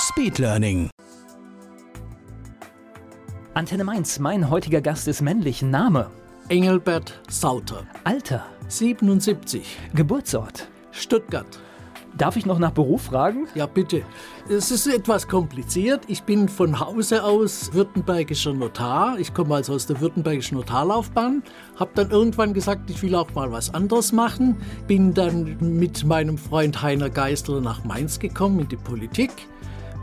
Speedlearning. Antenne Mainz, mein heutiger Gast ist männlich. Name, Engelbert Sauter, Alter, 77, Geburtsort. Stuttgart. Darf ich noch nach Beruf fragen? Ja, bitte. Es ist etwas kompliziert. Ich bin von Hause aus württembergischer Notar. Ich komme also aus der württembergischen Notarlaufbahn. Habe dann irgendwann gesagt, ich will auch mal was anderes machen. Bin dann mit meinem Freund Heiner Geisler nach Mainz gekommen in die Politik.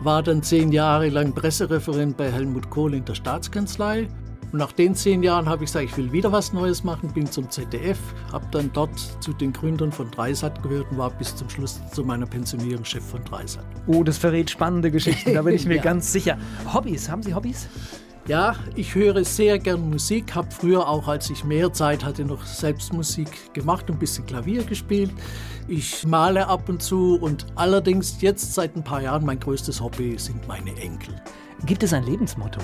War dann zehn Jahre lang Pressereferent bei Helmut Kohl in der Staatskanzlei. Und nach den zehn Jahren habe ich gesagt, ich will wieder was Neues machen, bin zum ZDF, habe dann dort zu den Gründern von Dreisat gehört und war bis zum Schluss zu meiner Pensionierung Chef von Dreisat. Oh, das verrät spannende Geschichten, da bin ich mir Ja. ganz sicher. Hobbys, haben Sie Hobbys? Ja, ich höre sehr gern Musik, habe früher auch, als ich mehr Zeit hatte, noch selbst Musik gemacht und ein bisschen Klavier gespielt. Ich male ab und zu und allerdings jetzt seit ein paar Jahren mein größtes Hobby sind meine Enkel. Gibt es ein Lebensmotto?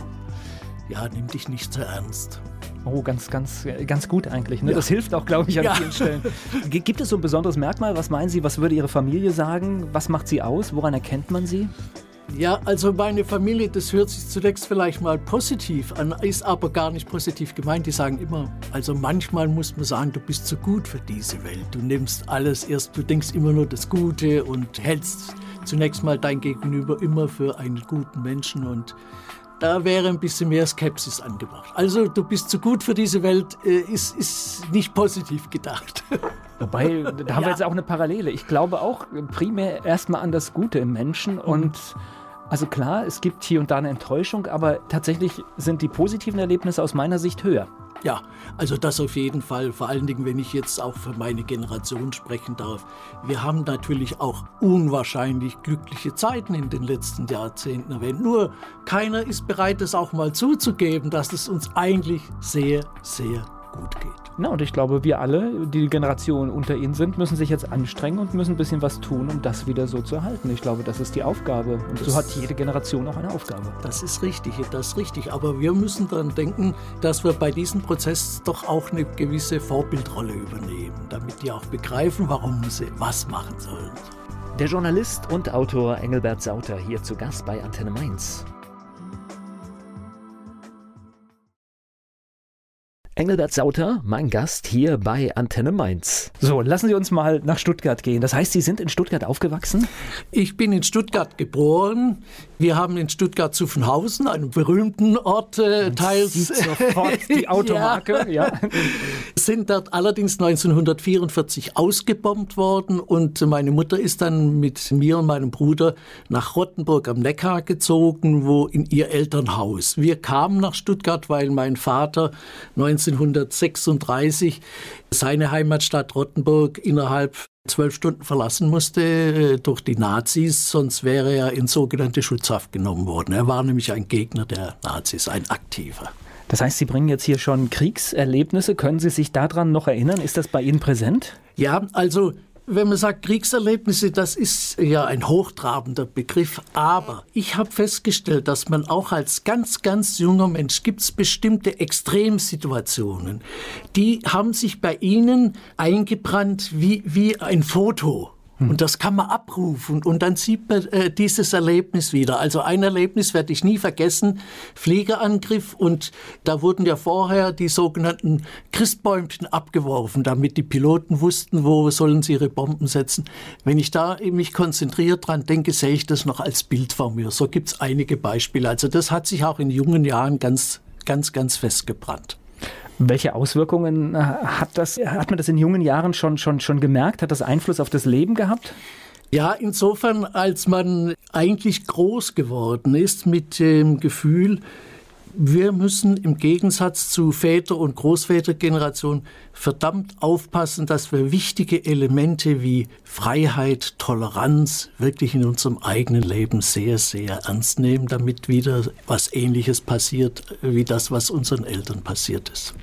Ja, nimm dich nicht so ernst. Oh, ganz, ganz, ganz gut eigentlich. Ne? Ja. Das hilft auch, glaube ich, an Ja. vielen Stellen. Gibt es so ein besonderes Merkmal? Was meinen Sie? Was würde Ihre Familie sagen? Was macht sie aus? Woran erkennt man sie? Ja, also meine Familie, das hört sich zunächst vielleicht mal positiv an, ist aber gar nicht positiv gemeint. Die sagen immer, also manchmal muss man sagen, du bist zu gut für diese Welt. Du nimmst alles erst, du denkst immer nur das Gute und hältst zunächst mal dein Gegenüber immer für einen guten Menschen und da wäre ein bisschen mehr Skepsis angebracht. Also du bist zu gut für diese Welt, äh, ist, ist nicht positiv gedacht. Wobei, da haben wir jetzt auch eine Parallele. Ich glaube auch primär erstmal an das Gute im Menschen und also klar, es gibt hier und da eine Enttäuschung, aber tatsächlich sind die positiven Erlebnisse aus meiner Sicht höher. Ja, also das auf jeden Fall. Vor allen Dingen, wenn ich jetzt auch für meine Generation sprechen darf. Wir haben natürlich auch unwahrscheinlich glückliche Zeiten in den letzten Jahrzehnten erwähnt. Nur keiner ist bereit, es auch mal zuzugeben, dass es uns eigentlich sehr, sehr gut geht. Na, und ich glaube, wir alle, die die Generation unter ihnen sind, müssen sich jetzt anstrengen und müssen ein bisschen was tun, um das wieder so zu erhalten. Ich glaube, das ist die Aufgabe. Und so Das- hat jede Generation auch eine Aufgabe. Das ist richtig, das ist richtig. Aber wir müssen daran denken, dass wir bei diesem Prozess doch auch eine gewisse Vorbildrolle übernehmen, damit die auch begreifen, warum sie was machen sollen. Der Journalist und Autor Engelbert Sauter hier zu Gast bei Antenne Mainz. Engelbert Sauter, mein Gast hier bei Antenne Mainz. So, lassen Sie uns mal nach Stuttgart gehen. Das heißt, Sie sind in Stuttgart aufgewachsen? Ich bin in Stuttgart geboren. Wir haben in Stuttgart Zuffenhausen, einem berühmten Ort, äh, teils. Sieht sofort die Automarke, ja. Sind dort allerdings 1944 ausgebombt worden und meine Mutter ist dann mit mir und meinem Bruder nach Rottenburg am Neckar gezogen, wo in ihr Elternhaus. Wir kamen nach Stuttgart, weil mein Vater 1936 seine Heimatstadt Rottenburg innerhalb zwölf Stunden verlassen musste äh, durch die Nazis, sonst wäre er in sogenannte Schutzhaft genommen worden. Er war nämlich ein Gegner der Nazis, ein aktiver. Das heißt, Sie bringen jetzt hier schon Kriegserlebnisse. Können Sie sich daran noch erinnern? Ist das bei Ihnen präsent? Ja, also wenn man sagt Kriegserlebnisse, das ist ja ein hochtrabender Begriff, aber ich habe festgestellt, dass man auch als ganz, ganz junger Mensch gibt es bestimmte Extremsituationen, die haben sich bei Ihnen eingebrannt wie, wie ein Foto. Und das kann man abrufen und dann sieht man äh, dieses Erlebnis wieder. Also ein Erlebnis werde ich nie vergessen, Fliegerangriff und da wurden ja vorher die sogenannten Christbäumchen abgeworfen, damit die Piloten wussten, wo sollen sie ihre Bomben setzen. Wenn ich da mich konzentriert dran denke, sehe ich das noch als Bild vor mir. So gibt es einige Beispiele. Also das hat sich auch in jungen Jahren ganz, ganz, ganz festgebrannt. Welche Auswirkungen äh, hat das? Hat man das in jungen Jahren schon, schon, schon gemerkt? Hat das Einfluss auf das Leben gehabt? Ja, insofern, als man eigentlich groß geworden ist mit dem Gefühl, wir müssen im Gegensatz zu Väter- und Großvätergeneration verdammt aufpassen, dass wir wichtige Elemente wie Freiheit, Toleranz wirklich in unserem eigenen Leben sehr, sehr ernst nehmen, damit wieder was Ähnliches passiert wie das, was unseren Eltern passiert ist.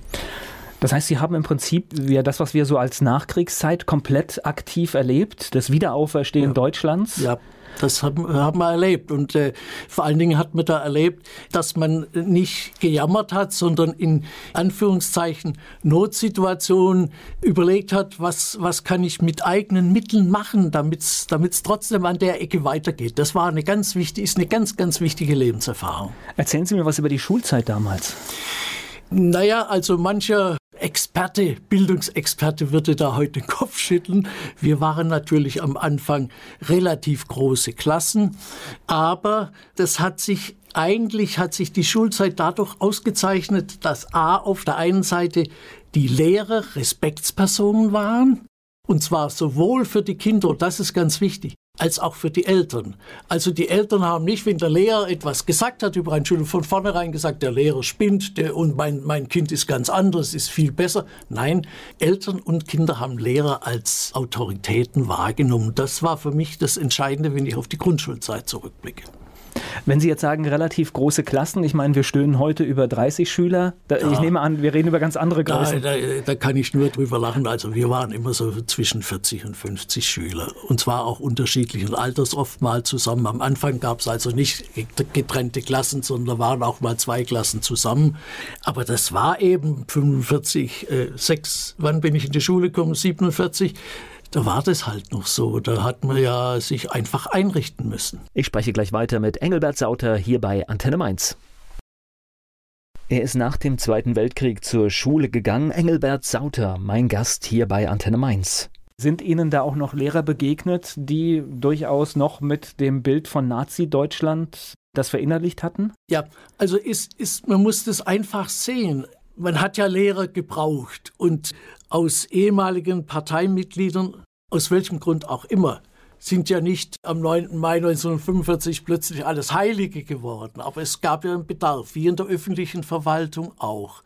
Das heißt, Sie haben im Prinzip ja, das, was wir so als Nachkriegszeit komplett aktiv erlebt, das Wiederauferstehen ja. Deutschlands. Ja. Das haben, haben wir erlebt. Und äh, vor allen Dingen hat man da erlebt, dass man nicht gejammert hat, sondern in Anführungszeichen Notsituationen überlegt hat, was, was kann ich mit eigenen Mitteln machen, damit es trotzdem an der Ecke weitergeht. Das war eine ganz wichtige, ist eine ganz, ganz wichtige Lebenserfahrung. Erzählen Sie mir was über die Schulzeit damals. Naja, also mancher Experte, Bildungsexperte würde da heute den Kopf schütteln. Wir waren natürlich am Anfang relativ große Klassen, aber das hat sich eigentlich hat sich die Schulzeit dadurch ausgezeichnet, dass A auf der einen Seite die Lehrer Respektspersonen waren, und zwar sowohl für die Kinder, das ist ganz wichtig, als auch für die Eltern. Also die Eltern haben nicht, wenn der Lehrer etwas gesagt hat über eine Schule, von vornherein gesagt, der Lehrer spinnt der, und mein, mein Kind ist ganz anders, ist viel besser. Nein, Eltern und Kinder haben Lehrer als Autoritäten wahrgenommen. Das war für mich das Entscheidende, wenn ich auf die Grundschulzeit zurückblicke. Wenn Sie jetzt sagen, relativ große Klassen, ich meine, wir stöhnen heute über 30 Schüler. Da, ja. Ich nehme an, wir reden über ganz andere Größen. Da, da, da, kann ich nur drüber lachen. Also wir waren immer so zwischen 40 und 50 Schüler. Und zwar auch unterschiedlichen Alters oft mal zusammen. Am Anfang gab es also nicht getrennte Klassen, sondern waren auch mal zwei Klassen zusammen. Aber das war eben 45, äh, 6, wann bin ich in die Schule gekommen? 47 da war das halt noch so. Da hat man ja sich einfach einrichten müssen. Ich spreche gleich weiter mit Engelbert Sauter hier bei Antenne Mainz. Er ist nach dem Zweiten Weltkrieg zur Schule gegangen. Engelbert Sauter, mein Gast hier bei Antenne Mainz. Sind Ihnen da auch noch Lehrer begegnet, die durchaus noch mit dem Bild von Nazi-Deutschland das verinnerlicht hatten? Ja, also ist, ist, man muss das einfach sehen. Man hat ja Lehrer gebraucht und aus ehemaligen Parteimitgliedern, aus welchem Grund auch immer, sind ja nicht am 9. Mai 1945 plötzlich alles Heilige geworden. Aber es gab ja einen Bedarf, wie in der öffentlichen Verwaltung auch.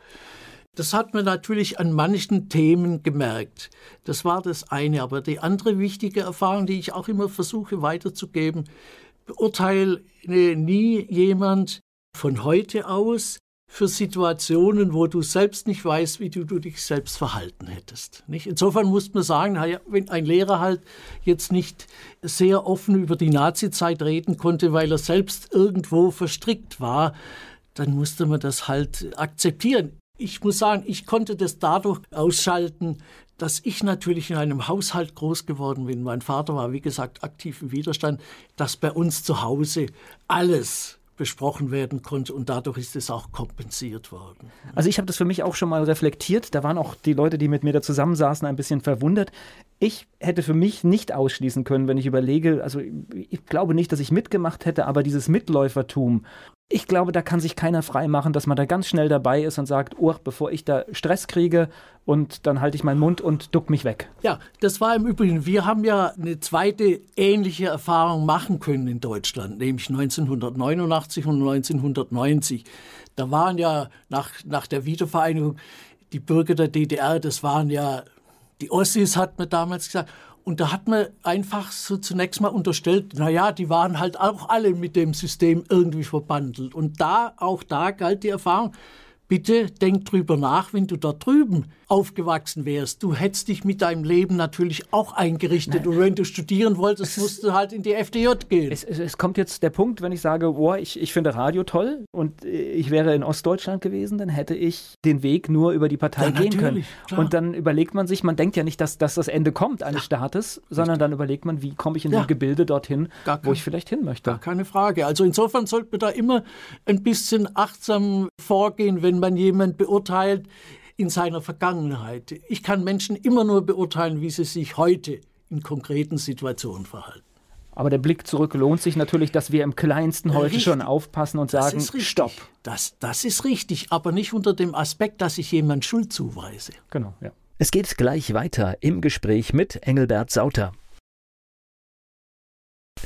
Das hat man natürlich an manchen Themen gemerkt. Das war das eine. Aber die andere wichtige Erfahrung, die ich auch immer versuche weiterzugeben, beurteile nie jemand von heute aus, für Situationen, wo du selbst nicht weißt, wie du, du dich selbst verhalten hättest. Nicht? Insofern muss man sagen, wenn ein Lehrer halt jetzt nicht sehr offen über die Nazizeit reden konnte, weil er selbst irgendwo verstrickt war, dann musste man das halt akzeptieren. Ich muss sagen, ich konnte das dadurch ausschalten, dass ich natürlich in einem Haushalt groß geworden bin. Mein Vater war, wie gesagt, aktiv im Widerstand, dass bei uns zu Hause alles besprochen werden konnte und dadurch ist es auch kompensiert worden. Also ich habe das für mich auch schon mal reflektiert. Da waren auch die Leute, die mit mir da zusammensaßen, ein bisschen verwundert. Ich hätte für mich nicht ausschließen können, wenn ich überlege, also ich glaube nicht, dass ich mitgemacht hätte, aber dieses Mitläufertum ich glaube, da kann sich keiner freimachen, dass man da ganz schnell dabei ist und sagt, oh, bevor ich da Stress kriege und dann halte ich meinen Mund und duck mich weg. Ja, das war im Übrigen, wir haben ja eine zweite ähnliche Erfahrung machen können in Deutschland, nämlich 1989 und 1990. Da waren ja nach, nach der Wiedervereinigung die Bürger der DDR, das waren ja die Ossis, hat man damals gesagt, und da hat man einfach so zunächst mal unterstellt, naja, die waren halt auch alle mit dem System irgendwie verbandelt. Und da, auch da galt die Erfahrung, bitte denk drüber nach, wenn du da drüben aufgewachsen wärst. Du hättest dich mit deinem Leben natürlich auch eingerichtet. Nein. Und wenn du studieren wolltest, musst du halt in die FDJ gehen. Es, es, es, kommt jetzt der Punkt, wenn ich sage, boah, ich, ich finde Radio toll und ich wäre in Ostdeutschland gewesen, dann hätte ich den Weg nur über die Partei ja, gehen können. Klar. Und dann überlegt man sich, man denkt ja nicht, dass, dass das Ende kommt eines ja. Staates, sondern dann überlegt man, wie komme ich in ja. dem Gebilde dorthin, kein, wo ich vielleicht hin möchte. Gar keine Frage. Also insofern sollte man da immer ein bisschen achtsam vorgehen, wenn man jemand beurteilt, in seiner Vergangenheit. Ich kann Menschen immer nur beurteilen, wie sie sich heute in konkreten Situationen verhalten. Aber der Blick zurück lohnt sich natürlich, dass wir im Kleinsten heute richtig. schon aufpassen und sagen, Stopp. Das, das ist richtig, aber nicht unter dem Aspekt, dass ich jemand Schuld zuweise. Genau, ja. Es geht gleich weiter im Gespräch mit Engelbert Sauter.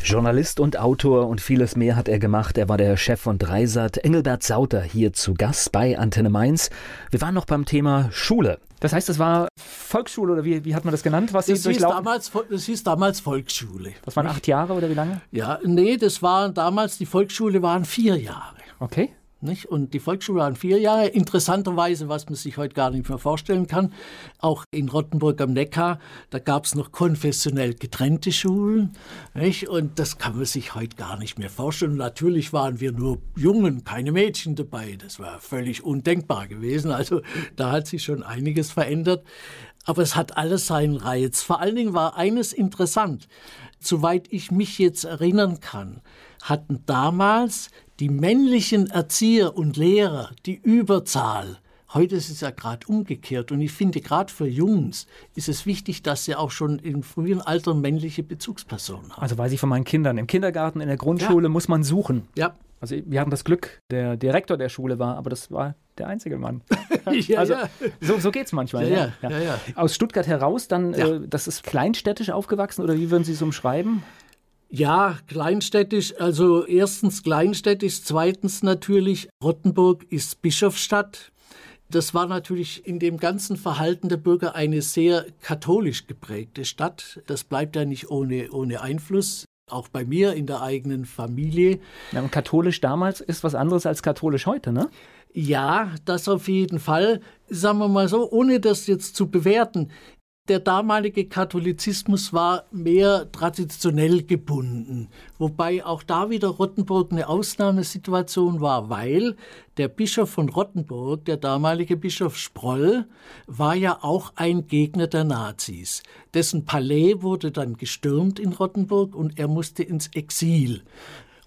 Journalist und Autor und vieles mehr hat er gemacht. Er war der Chef von Dreisat. Engelbert Sauter hier zu Gast bei Antenne Mainz. Wir waren noch beim Thema Schule. Das heißt, es war Volksschule oder wie, wie hat man das genannt? Was das, hieß damals, das hieß damals Volksschule. Das waren acht Jahre oder wie lange? Ja, nee, das waren damals, die Volksschule waren vier Jahre. Okay. Nicht? Und die Volksschule waren vier Jahre. Interessanterweise, was man sich heute gar nicht mehr vorstellen kann, auch in Rottenburg am Neckar, da gab es noch konfessionell getrennte Schulen. Nicht? Und das kann man sich heute gar nicht mehr vorstellen. Natürlich waren wir nur Jungen, keine Mädchen dabei. Das war völlig undenkbar gewesen. Also da hat sich schon einiges verändert. Aber es hat alles seinen Reiz. Vor allen Dingen war eines interessant. Soweit ich mich jetzt erinnern kann, hatten damals die männlichen Erzieher und Lehrer die Überzahl. Heute ist es ja gerade umgekehrt und ich finde, gerade für Jungs ist es wichtig, dass sie auch schon im frühen Alter männliche Bezugspersonen haben. Also weiß ich von meinen Kindern, im Kindergarten, in der Grundschule ja. muss man suchen. Ja. Also wir hatten das Glück, der Direktor der Schule war, aber das war der einzige Mann. ja, also ja. so, so geht es manchmal. Ja. Aus Stuttgart heraus, dann, äh, das ist kleinstädtisch aufgewachsen oder wie würden Sie es umschreiben? Ja, kleinstädtisch, also erstens kleinstädtisch, zweitens natürlich, Rottenburg ist Bischofsstadt. Das war natürlich in dem ganzen Verhalten der Bürger eine sehr katholisch geprägte Stadt. Das bleibt ja nicht ohne, ohne Einfluss. Auch bei mir in der eigenen Familie. Ja, und katholisch damals ist was anderes als katholisch heute, ne? Ja, das auf jeden Fall. Sagen wir mal so, ohne das jetzt zu bewerten der damalige Katholizismus war mehr traditionell gebunden, wobei auch da wieder Rottenburg eine Ausnahmesituation war, weil der Bischof von Rottenburg, der damalige Bischof Sproll, war ja auch ein Gegner der Nazis. Dessen Palais wurde dann gestürmt in Rottenburg und er musste ins Exil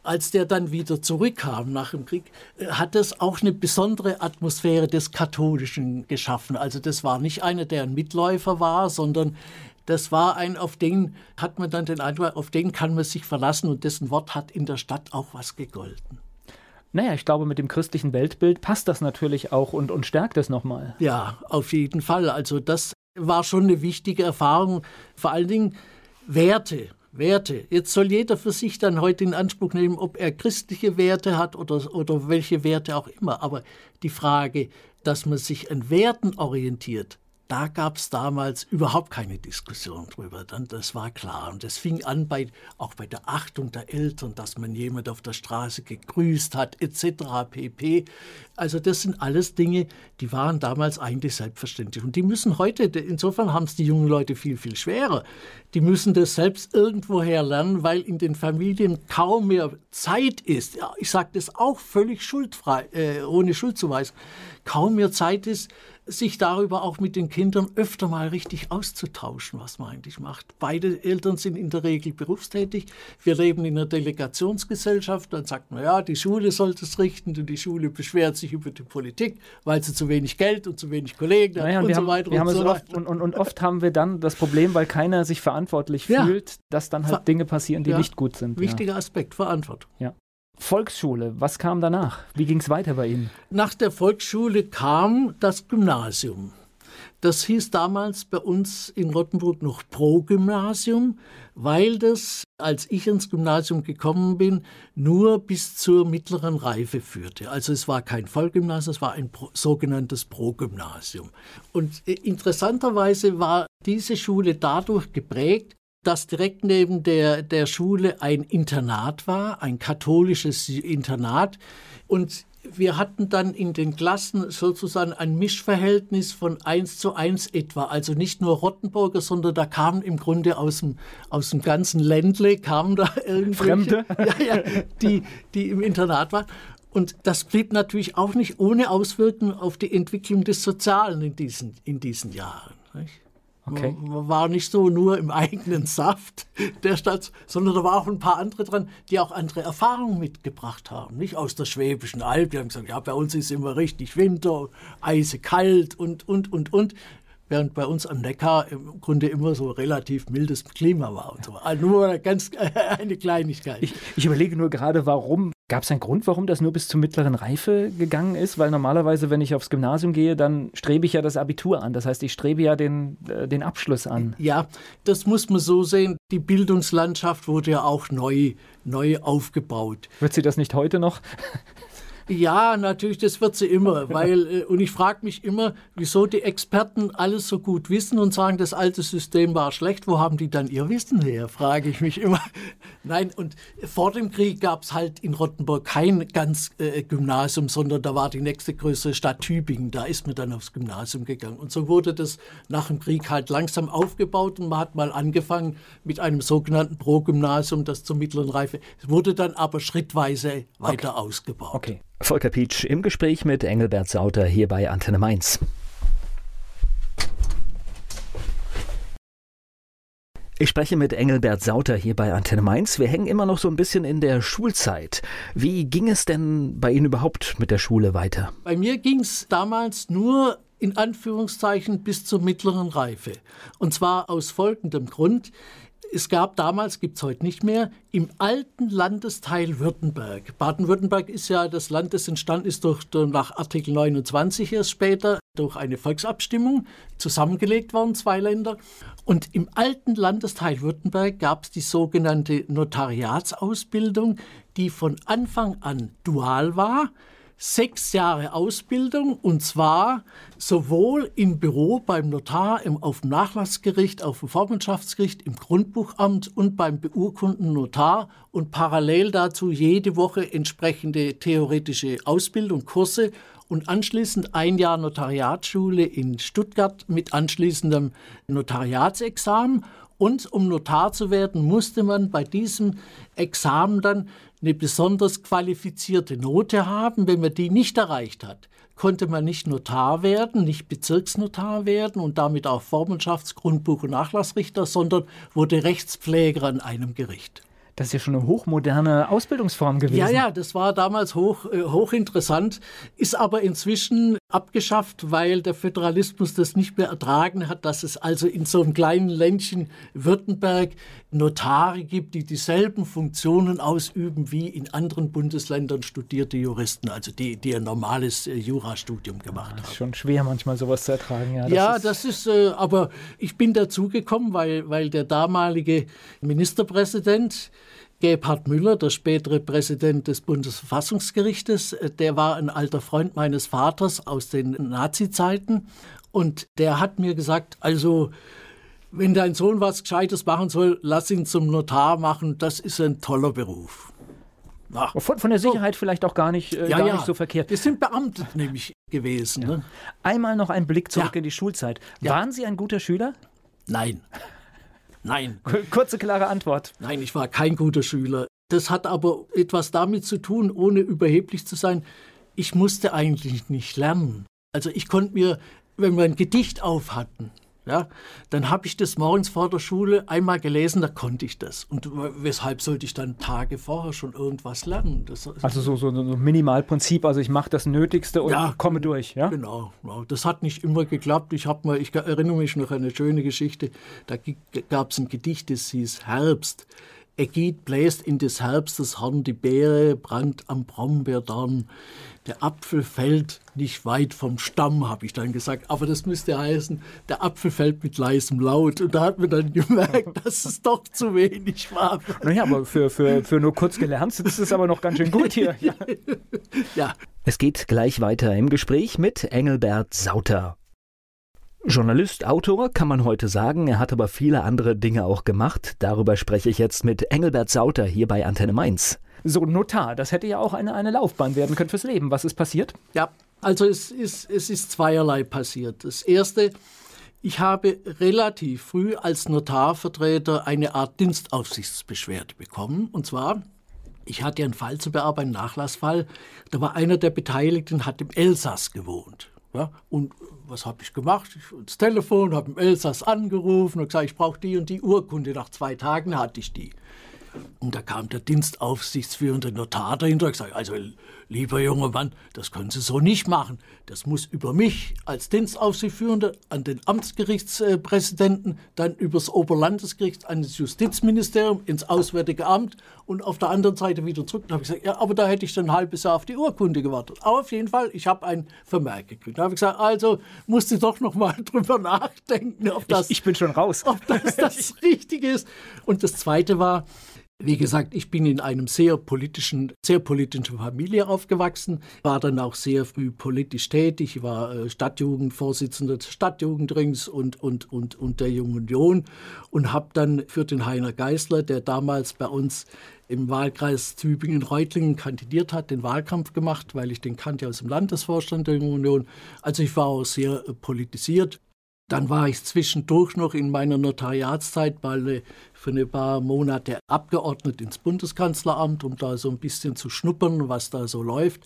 als der dann wieder zurückkam nach dem Krieg, äh, hat es auch eine besondere Atmosphäre des Katholischen geschaffen. Also das war nicht einer, der ein Mitläufer war, sondern das war ein, auf den hat man dann den Eindruck, auf den kann man sich verlassen und dessen Wort hat in der Stadt auch was gegolten. Naja, ich glaube, mit dem christlichen Weltbild passt das natürlich auch und, und stärkt es nochmal. Ja, auf jeden Fall. Also das war schon eine wichtige Erfahrung. Vor allen Dingen Werte. Werte. Jetzt soll jeder für sich dann heute in Anspruch nehmen, ob er christliche Werte hat oder, oder welche Werte auch immer. Aber die Frage, dass man sich an Werten orientiert, da gab es damals überhaupt keine Diskussion drüber. Dann, das war klar. Und es fing an bei, auch bei der Achtung der Eltern, dass man jemand auf der Straße gegrüßt hat, etc. pp. Also das sind alles Dinge, die waren damals eigentlich selbstverständlich. Und die müssen heute, insofern haben es die jungen Leute viel, viel schwerer. Die müssen das selbst irgendwoher lernen, weil in den Familien kaum mehr Zeit ist. Ich sage das auch völlig schuldfrei, äh, ohne Schuldzuweis. Kaum mehr Zeit ist, sich darüber auch mit den Kindern öfter mal richtig auszutauschen, was man eigentlich macht. Beide Eltern sind in der Regel berufstätig. Wir leben in einer Delegationsgesellschaft. Dann sagt man, ja, die Schule sollte es richten und die Schule beschwert sich über die Politik, weil sie zu wenig Geld und zu wenig Kollegen naja, hat und, und so weiter und so oft, und, und, und, oft haben wir dann das Problem, weil keiner sich verantwortlich ja. fühlt, dass dann halt Dinge passieren, die ja. nicht gut sind. Wichtiger ja. Aspekt, Verantwortung. Ja. Volksschule, was kam danach? Wie ging es weiter bei Ihnen? Nach der Volksschule kam das Gymnasium. Das hieß damals bei uns in Rottenburg noch Pro-Gymnasium, weil das, als ich ins Gymnasium gekommen bin, nur bis zur mittleren Reife führte. Also es war kein Vollgymnasium, es war ein Pro, sogenanntes Pro-Gymnasium. Und äh, interessanterweise war diese Schule dadurch geprägt, dass direkt neben der, der Schule ein Internat war, ein katholisches Internat. Und wir hatten dann in den Klassen sozusagen ein Mischverhältnis von eins zu eins etwa. Also nicht nur Rottenburger, sondern da kamen im Grunde aus dem, aus dem ganzen Ländle, kamen da irgendwelche, Fremde, ja, ja, die, die im Internat waren. Und das blieb natürlich auch nicht ohne Auswirkungen auf die Entwicklung des Sozialen in diesen, in diesen Jahren. Nicht? Okay. War nicht so nur im eigenen Saft der Stadt, sondern da waren auch ein paar andere dran, die auch andere Erfahrungen mitgebracht haben. Nicht aus der Schwäbischen Alb. Die haben gesagt, ja, bei uns ist immer richtig Winter, eisekalt und, und, und, und. Während bei uns am Neckar im Grunde immer so relativ mildes Klima war und so. Also nur ganz eine Kleinigkeit. Ich, ich überlege nur gerade, warum Gab es einen Grund, warum das nur bis zur mittleren Reife gegangen ist? Weil normalerweise, wenn ich aufs Gymnasium gehe, dann strebe ich ja das Abitur an. Das heißt, ich strebe ja den, äh, den Abschluss an. Ja, das muss man so sehen. Die Bildungslandschaft wurde ja auch neu, neu aufgebaut. Wird sie das nicht heute noch? Ja, natürlich, das wird sie immer, weil äh, und ich frage mich immer, wieso die Experten alles so gut wissen und sagen, das alte System war schlecht. Wo haben die dann ihr Wissen her? Frage ich mich immer. Nein, und vor dem Krieg gab es halt in Rottenburg kein ganz äh, Gymnasium, sondern da war die nächste größere Stadt Tübingen. Da ist man dann aufs Gymnasium gegangen. Und so wurde das nach dem Krieg halt langsam aufgebaut und man hat mal angefangen mit einem sogenannten Pro-Gymnasium, das zur mittleren Reife. Es wurde dann aber schrittweise weiter okay. ausgebaut. Okay. Volker Pietsch im Gespräch mit Engelbert Sauter hier bei Antenne Mainz. Ich spreche mit Engelbert Sauter hier bei Antenne Mainz. Wir hängen immer noch so ein bisschen in der Schulzeit. Wie ging es denn bei Ihnen überhaupt mit der Schule weiter? Bei mir ging es damals nur in Anführungszeichen bis zur mittleren Reife. Und zwar aus folgendem Grund es gab damals, gibt es heute nicht mehr, im alten Landesteil Württemberg. Baden-Württemberg ist ja das Land, das entstanden ist durch, nach Artikel 29 erst später, durch eine Volksabstimmung, zusammengelegt worden, zwei Länder. Und im alten Landesteil Württemberg gab es die sogenannte Notariatsausbildung, die von Anfang an dual war sechs Jahre Ausbildung und zwar sowohl im Büro beim Notar, im, auf dem Nachlassgericht, auf dem Vormundschaftsgericht, im Grundbuchamt und beim beurkundenden Notar und parallel dazu jede Woche entsprechende theoretische Ausbildung, Kurse und anschließend ein Jahr Notariatsschule in Stuttgart mit anschließendem Notariatsexamen. Und um Notar zu werden, musste man bei diesem Examen dann eine besonders qualifizierte Note haben. Wenn man die nicht erreicht hat, konnte man nicht Notar werden, nicht Bezirksnotar werden und damit auch Vormundschaftsgrundbuch- und Nachlassrichter, sondern wurde Rechtspfleger an einem Gericht. Das ist ja schon eine hochmoderne Ausbildungsform gewesen. Ja, ja, das war damals hoch, äh, hochinteressant, ist aber inzwischen abgeschafft, weil der Föderalismus das nicht mehr ertragen hat, dass es also in so einem kleinen Ländchen Württemberg Notare gibt, die dieselben Funktionen ausüben wie in anderen Bundesländern studierte Juristen, also die, die ein normales äh, Jurastudium gemacht haben. Das ist schon schwer manchmal sowas zu ertragen. Ja, das ja, ist, das ist äh, aber ich bin dazugekommen, weil, weil der damalige Ministerpräsident Gebhard Müller, der spätere Präsident des Bundesverfassungsgerichtes, äh, der war ein alter Freund meines Vaters aus den Nazi-Zeiten und der hat mir gesagt, also wenn dein Sohn was Gescheites machen soll, lass ihn zum Notar machen, das ist ein toller Beruf. Ach, von, von, der Sicherheit so. vielleicht auch gar nicht, äh, ja, gar ja. nicht so verkehrt. Wir sind Beamte nämlich gewesen. Ja. Ne? Einmal noch ein Blick zurück in die Schulzeit. Waren Sie ein guter Schüler? Nein. Nein. Kurze, klare Antwort. Nein, ich war kein guter Schüler. Das hat aber etwas damit zu tun, ohne überheblich zu sein. Ich musste eigentlich nicht lernen. Also ich konnte mir, wenn wir ein Gedicht auf hatten, ja, dann habe ich das morgens vor der Schule einmal gelesen, da konnte ich das. Und weshalb sollte ich dann Tage vorher schon irgendwas lernen? Das, also so, so, ein Minimalprinzip, also ich mache das Nötigste und ja, komme durch, ja? Genau, das hat nicht immer geklappt. Ich, mal, ich erinnere mich noch an eine schöne Geschichte, da gab es ein Gedicht, das hieß Herbst. Ägid bläst in des Herbstes Horn die Beere, brannt am Brombeerdorn der Apfel fällt nicht weit vom Stamm, habe ich dann gesagt. Aber das müsste heißen, der Apfel fällt mit leisem Laut. Und da hat man dann gemerkt, dass es doch zu wenig war. Naja, aber für, für, für nur kurz gelernt ist es aber noch ganz schön gut hier. Ja. ja. Es geht gleich weiter im Gespräch mit Engelbert Sauter. Journalist, Autor kann man heute sagen, er hat aber viele andere Dinge auch gemacht. Darüber spreche ich jetzt mit Engelbert Sauter hier bei Antenne Mainz. So, Notar, das hätte ja auch eine, eine Laufbahn werden können fürs Leben. Was ist passiert? Ja, also es ist, es ist zweierlei passiert. Das erste, ich habe relativ früh als Notarvertreter eine Art Dienstaufsichtsbeschwerde bekommen. Und zwar, ich hatte einen Fall zu bearbeiten, einen Nachlassfall. Da war einer der Beteiligten, hat im Elsass gewohnt. Ja, und was habe ich gemacht? Ich ins Telefon, habe im Elsass angerufen und gesagt, ich brauche die und die Urkunde. Nach zwei Tagen hatte ich die. Und da kam der dienstaufsichtsführende Notar dahinter und gesagt, also lieber junger Mann, das können Sie so nicht machen. Das muss über mich als Dienstaufsichtsführender an den Amtsgerichtspräsidenten, dann übers Oberlandesgericht an das Justizministerium, ins Auswärtige Amt und auf der anderen Seite wieder zurück. Da habe ich gesagt, ja, aber da hätte ich dann ein halbes Jahr auf die Urkunde gewartet. Aber auf jeden Fall, ich habe ein Vermerk gekriegt. Da habe ich gesagt, also musste doch noch mal drüber nachdenken, ob das, ich, ich bin schon raus, ob das das Richtige ist. Und das Zweite war, wie gesagt, ich bin in einem sehr politischen, sehr politischen Familie aufgewachsen, war dann auch sehr früh politisch tätig, war äh, Stadtjugendvorsitzender des Stadtjugendrings und, und, und, und der Jungen Union und habe dann für den Heiner Geißler, der damals bei uns im Wahlkreis Tübingen-Reutlingen kandidiert hat, den Wahlkampf gemacht, weil ich den kannte aus dem Landesvorstand der Jungen Union. Also ich war auch sehr äh, politisiert. Dann war ich zwischendurch noch in meiner Notariatszeit mal für ein paar Monate abgeordnet ins Bundeskanzleramt, um da so ein bisschen zu schnuppern, was da so läuft.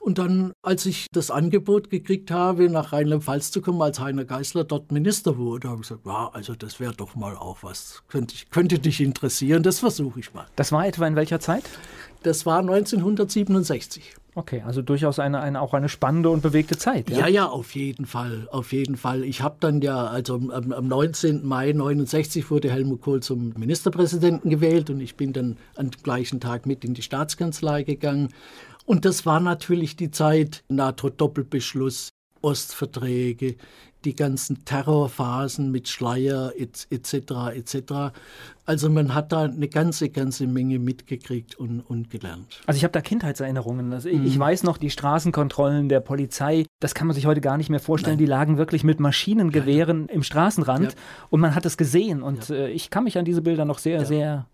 Und dann, als ich das Angebot gekriegt habe, nach Rheinland-Pfalz zu kommen, als Heiner Geißler dort Minister wurde, habe ich gesagt, ja, also das wäre doch mal auch was. Könnte, könnte dich interessieren, das versuche ich mal. Das war etwa in welcher Zeit? Das war 1967. Okay, also durchaus eine, eine, auch eine spannende und bewegte Zeit. Ja, ja, ja auf jeden Fall, auf jeden Fall. Ich habe dann ja, also am, am 19. Mai 1969 wurde Helmut Kohl zum Ministerpräsidenten gewählt und ich bin dann am gleichen Tag mit in die Staatskanzlei gegangen. Und das war natürlich die Zeit NATO-Doppelbeschluss, Ostverträge, die ganzen Terrorphasen mit Schleier etc. etc. Also man hat da eine ganze, ganze Menge mitgekriegt und, und gelernt. Also ich habe da Kindheitserinnerungen. Also mhm. Ich weiß noch, die Straßenkontrollen der Polizei, das kann man sich heute gar nicht mehr vorstellen. Nein. Die lagen wirklich mit Maschinengewehren ja, ja. im Straßenrand ja. und man hat es gesehen. Und äh, ich kann mich an diese Bilder noch sehr, sehr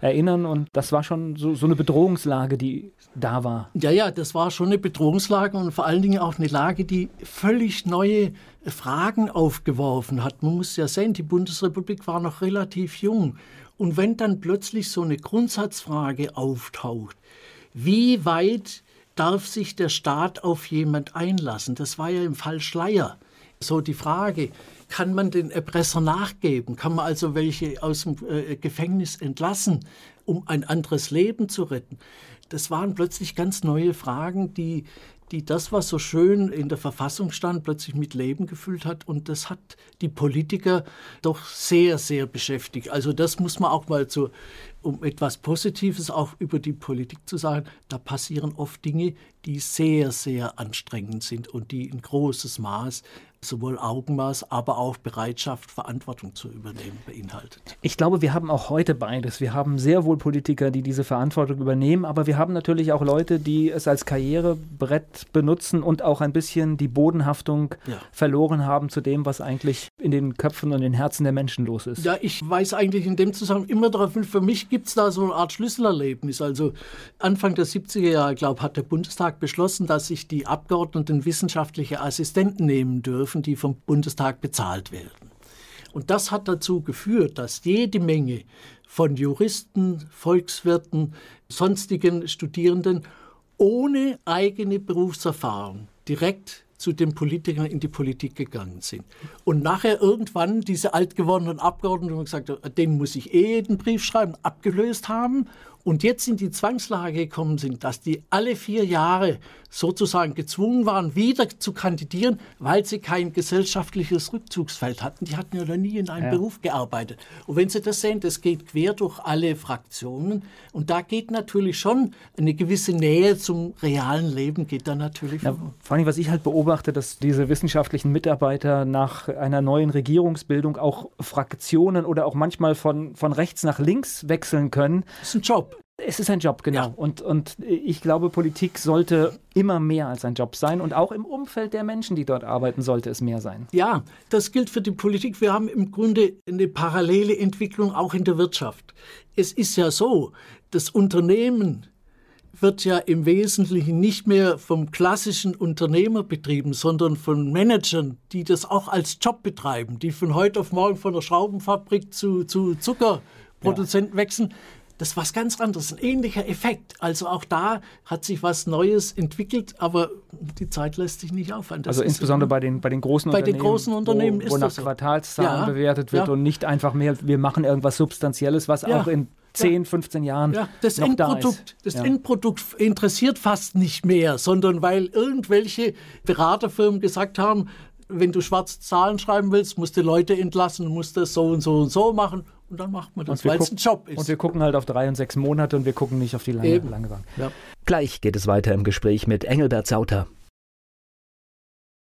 erinnern. Und das war schon so, so eine Bedrohungslage, die da war. Ja, ja, das war schon eine Bedrohungslage und vor allen Dingen auch eine Lage, die völlig neue Fragen aufgeworfen hat. Man muss ja sehen, die Bundesrepublik war noch relativ jung. Und wenn dann plötzlich so eine Grundsatzfrage auftaucht, wie weit darf sich der Staat auf jemand einlassen? Das war ja im Fall Schleier. So die Frage, kann man den Erpresser nachgeben? Kann man also welche aus dem äh, Gefängnis entlassen, um ein anderes Leben zu retten? Das waren plötzlich ganz neue Fragen, die die das, was so schön in der Verfassung stand, plötzlich mit Leben gefüllt hat. Und das hat die Politiker doch sehr, sehr beschäftigt. Also das muss man auch mal so, um etwas Positives auch über die Politik zu sagen, da passieren oft Dinge, die sehr, sehr anstrengend sind und die in großes Maß sowohl Augenmaß, aber auch Bereitschaft, Verantwortung zu übernehmen beinhaltet. Ich glaube, wir haben auch heute beides. Wir haben sehr wohl Politiker, die diese Verantwortung übernehmen, aber wir haben natürlich auch Leute, die es als Karrierebrett benutzen und auch ein bisschen die Bodenhaftung ja. verloren haben zu dem, was eigentlich in den Köpfen und den Herzen der Menschen los ist. Ja, ich weiß eigentlich in dem Zusammenhang immer darauf hin, für mich gibt es da so eine Art Schlüsselerlebnis. Also Anfang der 70er Jahre, glaube ich, hat der Bundestag beschlossen, dass sich die Abgeordneten wissenschaftliche Assistenten nehmen dürfen dürfen, die vom Bundestag bezahlt werden. Und das hat dazu geführt, dass jede Menge von Juristen, Volkswirten, sonstigen Studierenden ohne eigene Berufserfahrung direkt zu den Politikern in die Politik gegangen sind. Und nachher irgendwann diese altgewordenen Abgeordneten gesagt haben, denen muss ich eh jeden Brief schreiben, abgelöst haben und jetzt in die Zwangslage gekommen sind, dass die alle vier Jahre sozusagen gezwungen waren, wieder zu kandidieren, weil sie kein gesellschaftliches Rückzugsfeld hatten. Die hatten ja noch nie in einem ja. Beruf gearbeitet. Und wenn Sie das sehen, das geht quer durch alle Fraktionen. Und da geht natürlich schon eine gewisse Nähe zum realen Leben, geht da natürlich ja, Vor allem, was ich halt beobachte, dass diese wissenschaftlichen Mitarbeiter nach einer neuen Regierungsbildung auch Fraktionen oder auch manchmal von, von rechts nach links wechseln können. Das ist ein Job. Es ist ein Job, genau. Ja. Und, und ich glaube, Politik sollte immer mehr als ein Job sein und auch im Umfeld der Menschen, die dort arbeiten, sollte es mehr sein. Ja, das gilt für die Politik. Wir haben im Grunde eine parallele Entwicklung auch in der Wirtschaft. Es ist ja so, das Unternehmen wird ja im Wesentlichen nicht mehr vom klassischen Unternehmer betrieben, sondern von Managern, die das auch als Job betreiben, die von heute auf morgen von der Schraubenfabrik zu, zu Zuckerproduzenten ja. wechseln. Das ist was ganz anderes, ein ähnlicher Effekt. Also auch da hat sich was Neues entwickelt, aber die Zeit lässt sich nicht aufhalten. Das also insbesondere bei den, bei den großen bei Unternehmen, den großen Unternehmen wo, wo nach so. Quartalszahlen ja, bewertet wird ja. und nicht einfach mehr, wir machen irgendwas Substanzielles, was ja. auch in 10, 15 Jahren ja, das noch Endprodukt, da ist. Das ja. Endprodukt interessiert fast nicht mehr, sondern weil irgendwelche Beraterfirmen gesagt haben, wenn du schwarze Zahlen schreiben willst, musst du Leute entlassen, musst das so und so und so machen und dann macht man das, weil es ein Job ist. Und wir gucken halt auf drei und sechs Monate und wir gucken nicht auf die lange, Eben. lange Bank. Ja. Gleich geht es weiter im Gespräch mit Engelbert Sauter.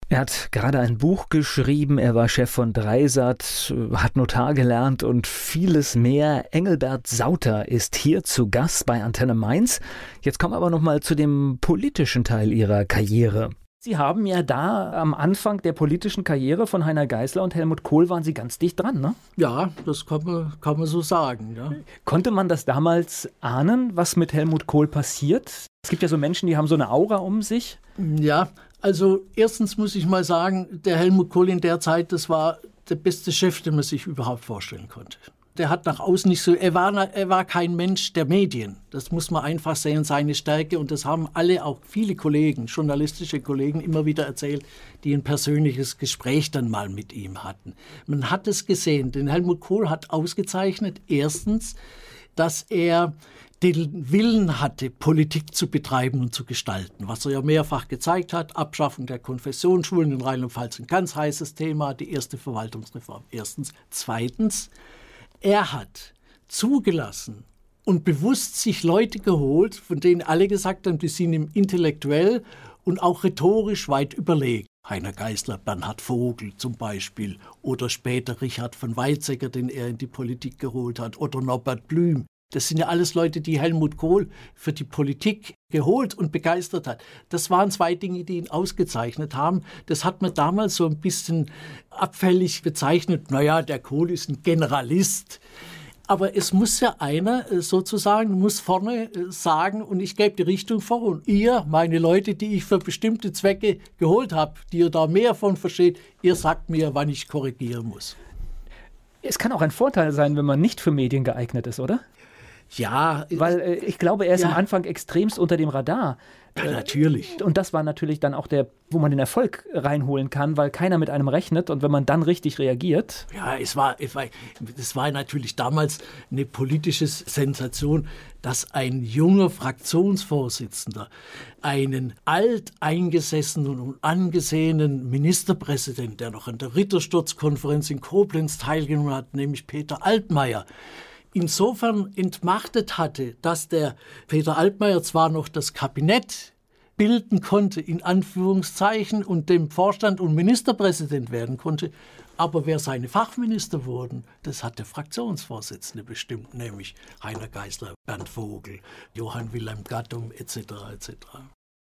Er hat gerade ein Buch geschrieben, er war Chef von Dreisat, hat Notar gelernt und vieles mehr. Engelbert Sauter ist hier zu Gast bei Antenne Mainz. Jetzt kommen wir aber nochmal zu dem politischen Teil Ihrer Karriere. Sie haben ja da am Anfang der politischen Karriere von Heiner Geißler und Helmut Kohl waren Sie ganz dicht dran, ne? Ja, das kann man, kann man so sagen. Ja. Konnte man das damals ahnen, was mit Helmut Kohl passiert? Es gibt ja so Menschen, die haben so eine Aura um sich. Ja, also erstens muss ich mal sagen, der Helmut Kohl in der Zeit, das war der beste Chef, den man sich überhaupt vorstellen konnte. Der hat nach außen nicht so, er war, er war kein Mensch der Medien. Das muss man einfach sehen, seine Stärke. Und das haben alle, auch viele Kollegen, journalistische Kollegen, immer wieder erzählt, die ein persönliches Gespräch dann mal mit ihm hatten. Man hat es gesehen, den Helmut Kohl hat ausgezeichnet, erstens, dass er den Willen hatte, Politik zu betreiben und zu gestalten, was er ja mehrfach gezeigt hat. Abschaffung der Konfessionsschulen in Rheinland-Pfalz, ein ganz heißes Thema, die erste Verwaltungsreform. Erstens. Zweitens, er hat zugelassen und bewusst sich Leute geholt, von denen alle gesagt haben, die sind ihm intellektuell und auch rhetorisch weit überlegen. Heiner Geißler, Bernhard Vogel zum Beispiel oder später Richard von Weizsäcker, den er in die Politik geholt hat, oder Norbert Blüm. Das sind ja alles Leute, die Helmut Kohl für die Politik geholt und begeistert hat. Das waren zwei Dinge, die ihn ausgezeichnet haben. Das hat man damals so ein bisschen abfällig bezeichnet. Naja, der Kohl ist ein Generalist. Aber es muss ja einer sozusagen, muss vorne sagen, und ich gebe die Richtung vor. Und ihr, meine Leute, die ich für bestimmte Zwecke geholt habe, die ihr da mehr von versteht, ihr sagt mir, wann ich korrigieren muss. Es kann auch ein Vorteil sein, wenn man nicht für Medien geeignet ist, oder? Ja. Weil äh, ich glaube, er ist ja. am Anfang extremst unter dem Radar. Ja, natürlich. Und das war natürlich dann auch der, wo man den Erfolg reinholen kann, weil keiner mit einem rechnet und wenn man dann richtig reagiert. Ja, es war, es war, das war natürlich damals eine politische Sensation, dass ein junger Fraktionsvorsitzender einen alteingesessenen und angesehenen Ministerpräsident, der noch an der Rittersturzkonferenz in Koblenz teilgenommen hat, nämlich Peter Altmaier, insofern entmachtet hatte, dass der Peter Altmaier zwar noch das Kabinett bilden konnte, in Anführungszeichen, und dem Vorstand und Ministerpräsident werden konnte, aber wer seine Fachminister wurden, das hat der Fraktionsvorsitzende bestimmt, nämlich Heiner Geißler, Bernd Vogel, Johann Wilhelm Gattum etc. etc.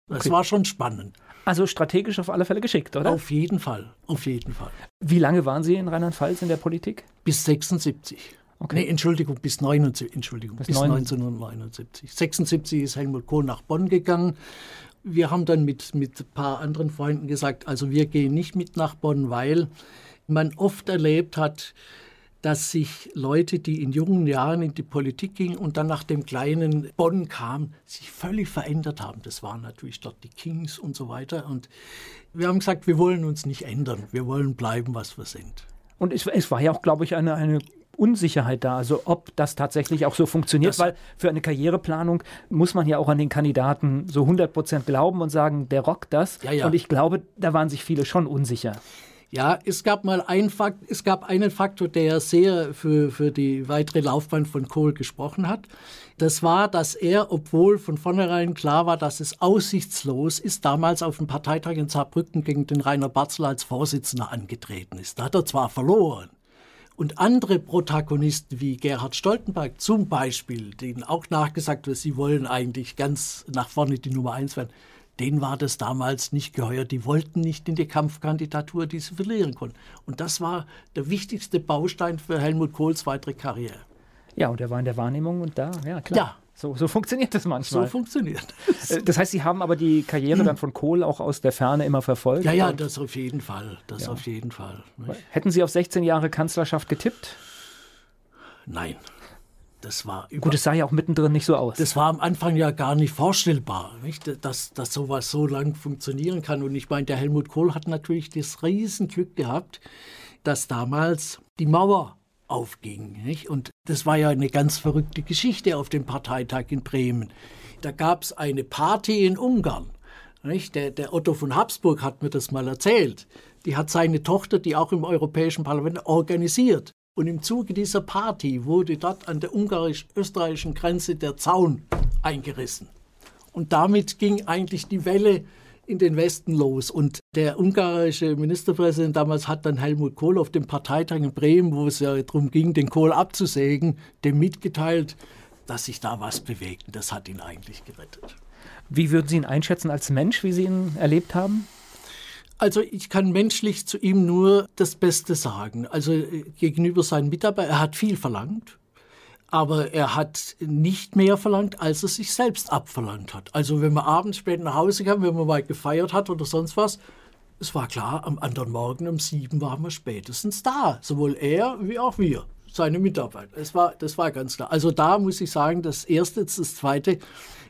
Das okay. war schon spannend. Also strategisch auf alle Fälle geschickt, oder? Auf jeden Fall, auf jeden Fall. Wie lange waren Sie in Rheinland-Pfalz in der Politik? Bis 76. Okay. Nee, Entschuldigung, bis, 79, Entschuldigung, bis, bis 1979. 76 ist Helmut Kohl nach Bonn gegangen. Wir haben dann mit, mit ein paar anderen Freunden gesagt, also wir gehen nicht mit nach Bonn, weil man oft erlebt hat, dass sich Leute, die in jungen Jahren in die Politik gingen und dann nach dem kleinen Bonn kamen, sich völlig verändert haben. Das waren natürlich dort die Kings und so weiter. Und wir haben gesagt, wir wollen uns nicht ändern. Wir wollen bleiben, was wir sind. Und es, es war ja auch, glaube ich, eine, eine Unsicherheit da, also ob das tatsächlich auch so funktioniert, das weil für eine Karriereplanung muss man ja auch an den Kandidaten so 100 Prozent glauben und sagen, der rockt das. Ja, ja. Und ich glaube, da waren sich viele schon unsicher. Ja, es gab mal ein Fakt, es gab einen Faktor, der sehr für, für die weitere Laufbahn von Kohl gesprochen hat. Das war, dass er, obwohl von vornherein klar war, dass es aussichtslos ist, damals auf dem Parteitag in Saarbrücken gegen den Rainer Barzler als Vorsitzender angetreten ist. Da hat er zwar verloren, und andere Protagonisten wie Gerhard Stoltenberg zum Beispiel, denen auch nachgesagt wird, sie wollen eigentlich ganz nach vorne die Nummer eins werden, denen war das damals nicht geheuer. Die wollten nicht in die Kampfkandidatur, die sie verlieren konnten. Und das war der wichtigste Baustein für Helmut Kohls weitere Karriere. Ja, und er war in der Wahrnehmung und da, ja klar. Ja, so, so, funktioniert das manchmal. So funktioniert das. Das heißt, Sie haben aber die Karriere dann von Kohl auch aus der Ferne immer verfolgt? Ja, ja, das auf jeden Fall. Das ja. auf jeden Fall. Nicht? Hätten Sie auf 16 Jahre Kanzlerschaft getippt? Nein. Das war Gut, es sah ja auch mittendrin nicht so aus. Das war am Anfang ja gar nicht vorstellbar, nicht? Dass, dass sowas so lang funktionieren kann. Und ich meine, der Helmut Kohl hat natürlich das Riesenglück gehabt, dass damals die Mauer aufging. Nicht? Und Das war ja eine ganz verrückte Geschichte auf dem Parteitag in Bremen. Da gab es eine Party in Ungarn. Der, der, Otto von Habsburg hat mir das mal erzählt. Die hat seine Tochter, die auch im Europäischen Parlament organisiert. Und im Zuge dieser Party wurde dort an der ungarisch-österreichischen Grenze der Zaun eingerissen. Und damit ging eigentlich die Welle in den Westen los. Und der ungarische Ministerpräsident damals hat dann Helmut Kohl auf dem Parteitag in Bremen, wo es ja darum ging, den Kohl abzusägen, dem mitgeteilt, dass sich da was bewegt. Und das hat ihn eigentlich gerettet. Wie würden Sie ihn einschätzen als Mensch, wie Sie ihn erlebt haben? Also ich kann menschlich zu ihm nur das Beste sagen. Also äh, gegenüber seinen Mitarbeitern, er hat viel verlangt, aber er hat nicht mehr verlangt, als er sich selbst abverlangt hat. Also wenn man abends spät nach Hause kam, wenn man mal gefeiert hat oder sonst was, es war klar, am anderen Morgen um sieben waren wir spätestens da. Sowohl er wie auch wir, seine Mitarbeiter. Es war, das war ganz klar. Also da muss ich sagen, das Erste, das Zweite,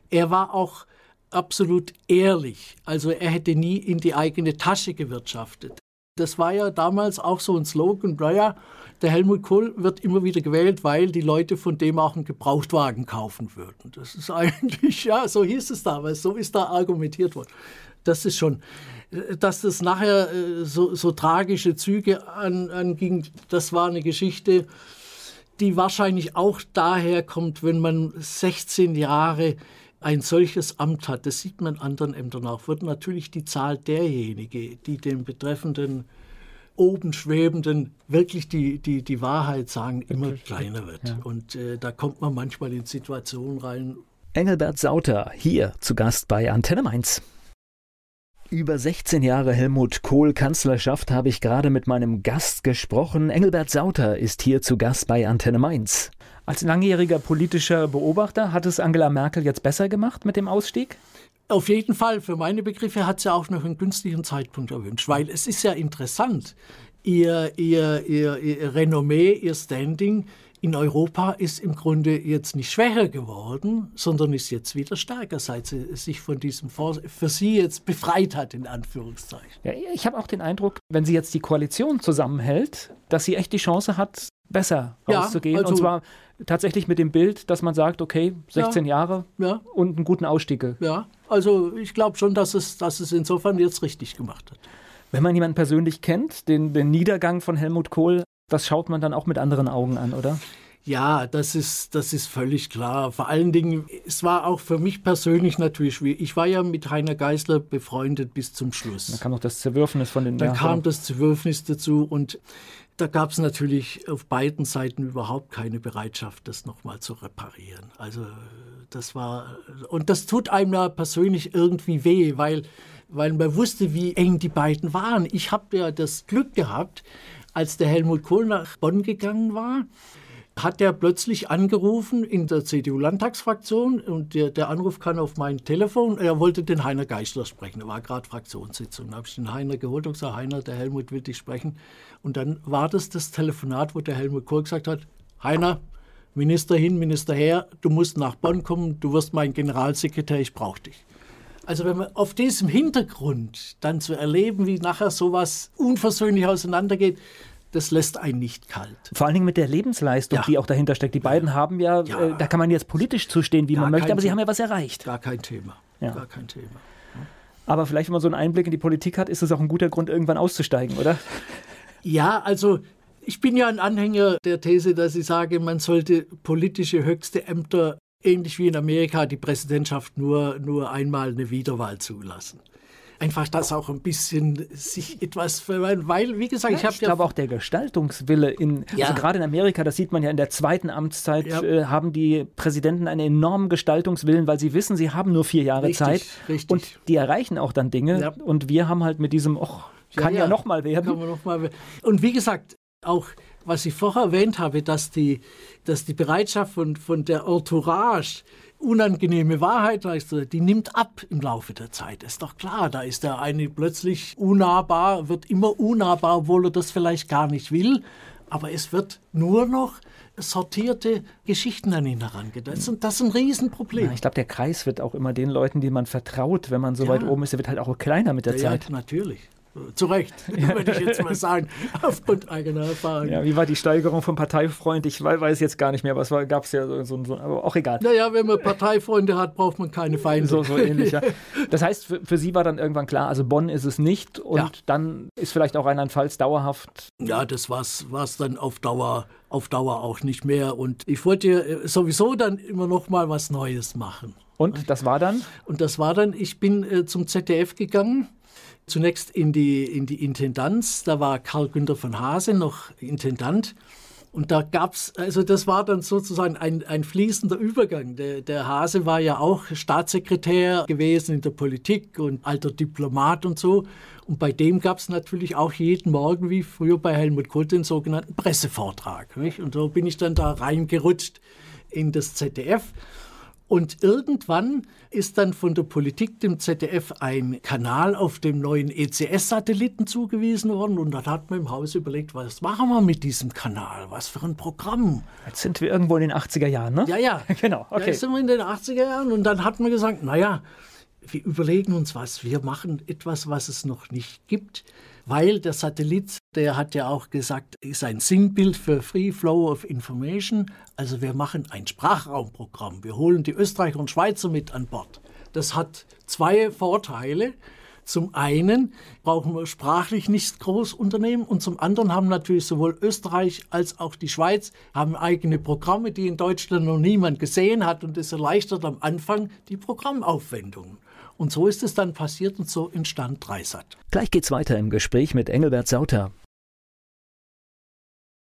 er war auch absolut ehrlich. Also er hätte nie in die eigene Tasche gewirtschaftet. Das war ja damals auch so ein Slogan, naja, der Helmut Kohl wird immer wieder gewählt, weil die Leute von dem auch einen Gebrauchtwagen kaufen würden. Das ist eigentlich, ja, so hieß es damals, so ist da argumentiert worden. Das ist schon, dass das nachher äh, so, so tragische Züge an, anging, das war eine Geschichte, die wahrscheinlich auch daher kommt, wenn man 16 Jahre ein solches Amt hat, das sieht man anderen Ämtern auch, wird natürlich die Zahl derjenigen, die den betreffenden oben schwebenden wirklich die, die, die Wahrheit sagen, immer kleiner wird. Ja. Und äh, da kommt man manchmal in Situationen rein. Engelbert Sauter, hier zu Gast bei Antenne Mainz. Über 16 Jahre Helmut Kohl Kanzlerschaft habe ich gerade mit meinem Gast gesprochen. Engelbert Sauter ist hier zu Gast bei Antenne Mainz. Als langjähriger politischer Beobachter hat es Angela Merkel jetzt besser gemacht mit dem Ausstieg? Auf jeden Fall, für meine Begriffe hat sie auch noch einen günstigen Zeitpunkt erwünscht, weil es ist ja interessant, ihr, ihr, ihr, ihr Renommee, ihr Standing in Europa ist im Grunde jetzt nicht schwächer geworden, sondern ist jetzt wieder stärker, seit sie sich von diesem Fonds für sie jetzt befreit hat, in Anführungszeichen. Ja, ich habe auch den Eindruck, wenn sie jetzt die Koalition zusammenhält, dass sie echt die Chance hat, besser rauszugehen. Ja, also, und zwar tatsächlich mit dem Bild, dass man sagt, okay, 16 ja, Jahre ja. und einen guten Ausstieg. Ja, also ich glaube schon, dass es, dass es insofern jetzt richtig gemacht hat. Wenn man jemanden persönlich kennt, den, den Niedergang von Helmut Kohl, das schaut man dann auch mit anderen Augen an, oder? Ja, das ist, das ist völlig klar. Vor allen Dingen, es war auch für mich persönlich natürlich schwierig. Ich war ja mit Heiner Geißler befreundet bis zum Schluss. Da kam noch das Zerwürfnis von den Dann kam das Zerwürfnis dazu und da gab es natürlich auf beiden Seiten überhaupt keine Bereitschaft, das nochmal zu reparieren. Also das war, und das tut einem ja persönlich irgendwie weh, weil, weil man wusste, wie eng die beiden waren. Ich habe ja das Glück gehabt, als der Helmut Kohl nach Bonn gegangen war, hat er plötzlich angerufen in der CDU-Landtagsfraktion und der, der, Anruf kam auf mein Telefon. Er wollte den Heiner Geißler sprechen. Da war gerade Fraktionssitzung. Da habe ich den Heiner geholt und gesagt, Heiner, der Helmut will dich sprechen. Und dann war das das Telefonat, wo der Helmut Kohl gesagt hat, Heiner, Minister hin, Minister her, du musst nach Bonn kommen, du wirst mein Generalsekretär, ich brauche dich. Also wenn man auf diesem Hintergrund dann zu erleben, wie nachher sowas unversöhnlich auseinandergeht, das lässt einen nicht kalt. Vor allen Dingen mit der Lebensleistung, ja. die auch dahinter steckt. Die beiden haben ja, ja. Äh, da kann man jetzt politisch zustehen, wie Gar man möchte, aber sie haben ja was erreicht. Gar kein Thema. Ja. Gar kein Thema. Aber vielleicht, wenn man so einen Einblick in die Politik hat, ist es auch ein guter Grund, irgendwann auszusteigen, oder? Ja, also ich bin ja ein Anhänger der These, dass ich sage, man sollte politische höchste Ämter ähnlich wie in Amerika die Präsidentschaft nur, nur einmal eine Wiederwahl zulassen einfach das auch ein bisschen sich etwas verweilen, weil, wie gesagt, ja, ich habe. Ich ja glaube auch der Gestaltungswille in, ja. also gerade in Amerika, das sieht man ja in der zweiten Amtszeit, ja. äh, haben die Präsidenten einen enormen Gestaltungswillen, weil sie wissen, sie haben nur vier Jahre richtig, Zeit richtig. und die erreichen auch dann Dinge. Und wir haben halt mit diesem, oh, kann ja, ja noch mal werden. Kann man noch mal. Und wie gesagt, auch was ich vorher erwähnt habe, dass die, dass die Bereitschaft von, von der Entourage unangenehme Wahrheit, die nimmt ab im Laufe der Zeit. Ist doch klar, da ist der eine plötzlich unnahbar, wird immer unnahbar, obwohl er das vielleicht gar nicht will. Aber es wird nur noch sortierte Geschichten an ihn herangedacht. Und das ist ein Riesenproblem. Ja, ich glaube, der Kreis wird auch immer den Leuten, die man vertraut, wenn man so ja. weit oben ist, der wird halt auch kleiner mit der ja, Zeit. Ja, natürlich. Zu Recht, würde ich jetzt mal sagen, aufgrund eigener Erfahrung. Ja, wie war die Steigerung von Parteifreund? Ich weiß jetzt gar nicht mehr, was gab es ja so, so, so, aber auch egal. Naja, wenn man Parteifreunde hat, braucht man keine Feinde. So, so ähnlich, ja. Das heißt, für, für, Sie war dann irgendwann klar, also Bonn ist es nicht und ja. dann ist vielleicht auch Rheinland-Pfalz dauerhaft. Ja, das war es dann auf Dauer, auf Dauer auch nicht mehr. Und ich wollte äh, sowieso dann immer noch mal was Neues machen. Und das war dann? Und das war dann, ich bin äh, zum ZDF gegangen zunächst in die, in die Intendanz. Da war Karl Günther von Hase noch Intendant. Und da gab es, also das war dann sozusagen ein, ein fließender Übergang. Der, der Hase war ja auch Staatssekretär gewesen in der Politik und alter Diplomat und so. Und bei dem gab es natürlich auch jeden Morgen, wie früher bei Helmut Kohl, den sogenannten Pressevortrag. Nicht? Und so bin ich dann da reingerutscht in das ZDF. Und irgendwann ist dann von der Politik dem ZDF ein Kanal auf dem neuen ECS-Satelliten zugewiesen worden. Und dann hat man im Haus überlegt, was machen wir mit diesem Kanal? Was für ein Programm? Jetzt sind wir irgendwo in den 80er Jahren, ne? Ja, ja. genau. Okay. Jetzt sind wir in den 80er Jahren. Und dann hat man gesagt, naja, wir überlegen uns was. Wir machen etwas, was es noch nicht gibt weil der Satellit, der hat ja auch gesagt, ist ein Sinnbild für Free Flow of Information. Also wir machen ein Sprachraumprogramm. Wir holen die Österreicher und Schweizer mit an Bord. Das hat zwei Vorteile. Zum einen brauchen wir sprachlich nicht groß unternehmen und zum anderen haben natürlich sowohl Österreich als auch die Schweiz haben eigene Programme, die in Deutschland noch niemand gesehen hat und es erleichtert am Anfang die Programmaufwendungen. Und so ist es dann passiert und so entstand Dreisat. Gleich geht's weiter im Gespräch mit Engelbert Sauter.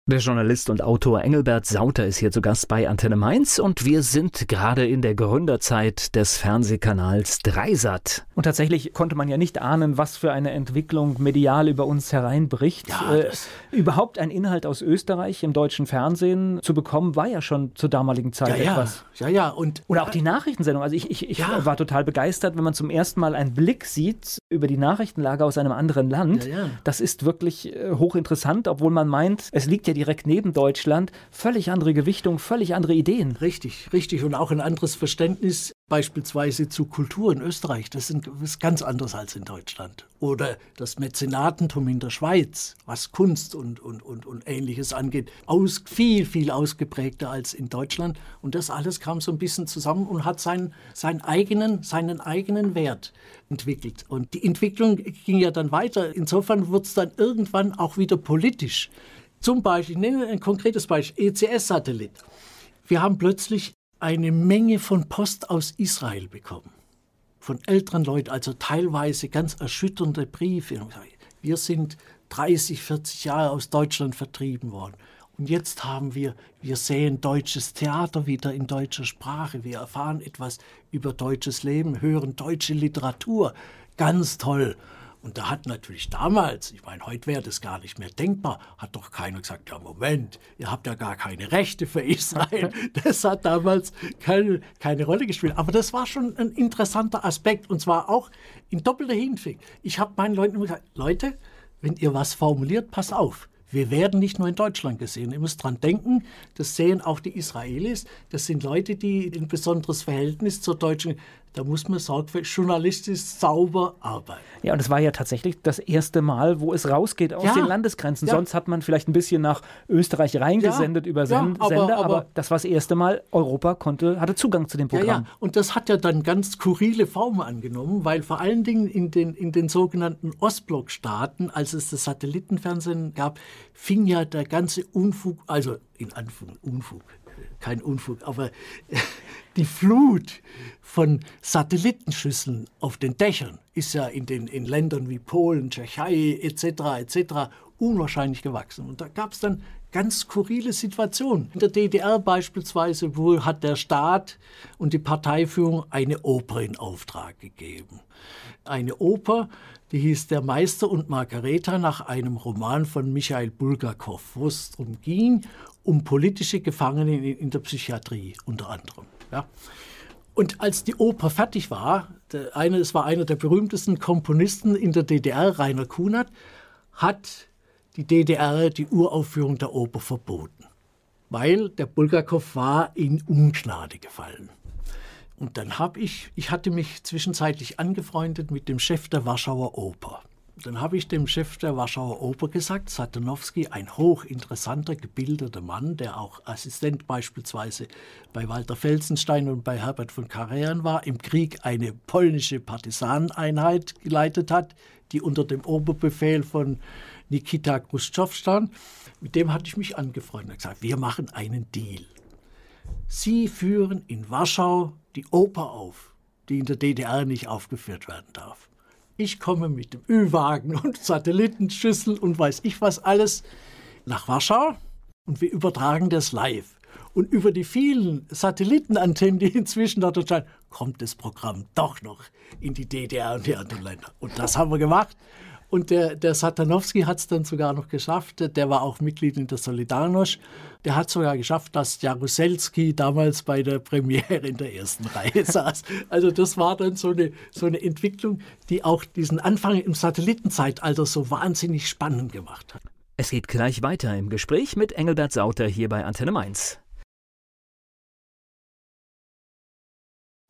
Der Journalist und Autor Engelbert Sauter ist hier zu Gast bei Antenne Mainz und wir sind gerade in der Gründerzeit des Fernsehkanals Dreisat. Und tatsächlich konnte man ja nicht ahnen, was für eine Entwicklung medial über uns hereinbricht. Ja, äh, überhaupt ein Inhalt aus Österreich im deutschen Fernsehen zu bekommen, war ja schon zur damaligen Zeit ja, etwas. Ja, ja. Und Oder auch die Nachrichtensendung. Also ich, ich, ich ja. war total begeistert, wenn man zum ersten Mal einen Blick sieht über die Nachrichtenlage aus einem anderen Land. Ja, ja. Das ist wirklich äh, hochinteressant, obwohl man meint, es liegt ja direkt neben Deutschland, völlig andere Gewichtung, völlig andere Ideen. Richtig, richtig. Und auch ein anderes Verständnis beispielsweise zu Kultur in Österreich. Das ist ganz anders als in Deutschland. Oder das Mäzenatentum in der Schweiz, was Kunst und, und, und, und Ähnliches angeht, aus, viel, viel ausgeprägter als in Deutschland. Und das alles kam so ein bisschen zusammen und hat seinen, seinen, eigenen, seinen eigenen Wert entwickelt. Und die Entwicklung ging ja dann weiter. Insofern wird es dann irgendwann auch wieder politisch. Zum Beispiel, ich nehme ein konkretes Beispiel, ECS-Satellit. Wir haben plötzlich eine Menge von Post aus Israel bekommen. Von älteren Leuten, also teilweise ganz erschütternde Briefe. Wir sind 30, 40 Jahre aus Deutschland vertrieben worden. Und jetzt haben wir, wir sehen deutsches Theater wieder in deutscher Sprache. Wir erfahren etwas über deutsches Leben, hören deutsche Literatur. Ganz toll. Und da hat natürlich damals, ich meine, heute wäre das gar nicht mehr denkbar, hat doch keiner gesagt, ja Moment, ihr habt ja gar keine Rechte für Israel. Das hat damals keine, keine Rolle gespielt. Aber das war schon ein interessanter Aspekt und zwar auch in doppelter Hinsicht. Ich habe meinen Leuten immer gesagt, Leute, wenn ihr was formuliert, passt auf. Wir werden nicht nur in Deutschland gesehen. Ihr müsst dran denken, das sehen auch die Israelis. Das sind Leute, die ein besonderes Verhältnis zur deutschen da muss man sorgfältig journalistisch sauber arbeiten. Ja, und es war ja tatsächlich das erste Mal, wo es rausgeht aus ja, den Landesgrenzen. Ja. Sonst hat man vielleicht ein bisschen nach Österreich reingesendet ja, über Send aber, Sender, aber, aber, das war das erste Mal, Europa konnte, hatte Zugang zu dem Programm. Ja, und das hat ja dann ganz skurrile Formen angenommen, weil vor allen Dingen in den, in den sogenannten Ostblockstaaten, als es das Satellitenfernsehen gab, fing ja der ganze Unfug, also in Anführungszeichen Unfug, kein Unfug, aber die Flut von Satellitenschüsseln auf den Dächern ist ja in den in Ländern wie Polen, Tschechei etc. etc. unwahrscheinlich gewachsen. Und da gab es dann ganz skurrile Situationen. In der DDR beispielsweise wo hat der Staat und die Parteiführung eine Oper in Auftrag gegeben. Eine Oper, die hieß Der Meister und Margareta nach einem Roman von Michael Bulgakov, wo es darum ging, um politische Gefangene in der Psychiatrie unter anderem. Ja. Und als die Oper fertig war, eine, es war einer der berühmtesten Komponisten in der DDR, Rainer Kunert, hat die DDR die Uraufführung der Oper verboten, weil der Bulgakov war in Ungnade gefallen. Und dann habe ich, ich hatte mich zwischenzeitlich angefreundet mit dem Chef der Warschauer Oper. Dann habe ich dem Chef der Warschauer Oper gesagt, Satanowski, ein hochinteressanter, gebildeter Mann, der auch Assistent beispielsweise bei Walter Felsenstein und bei Herbert von Karajan war, im Krieg eine polnische Partisaneneinheit geleitet hat, die unter dem Oberbefehl von Nikita Khrushchev stand. Mit dem hatte ich mich angefreundet und gesagt, wir machen einen Deal. Sie führen in Warschau die Oper auf, die in der DDR nicht aufgeführt werden darf. Ich komme mit dem Ü-Wagen und Satellitenschüssel und weiß ich was alles nach Warschau und wir übertragen das live. Und über die vielen Satellitenantennen, die inzwischen dort erscheinen, kommt das Programm doch noch in die DDR und die anderen Länder. Und das haben wir gemacht. Und der, der Satanowski hat es dann sogar noch geschafft, der war auch Mitglied in der Solidarność, der hat sogar geschafft, dass Jaruzelski damals bei der Premiere in der ersten Reihe saß. Also das war dann so eine, so eine Entwicklung, die auch diesen Anfang im Satellitenzeitalter so wahnsinnig spannend gemacht hat. Es geht gleich weiter im Gespräch mit Engelbert Sauter hier bei Antenne Mainz.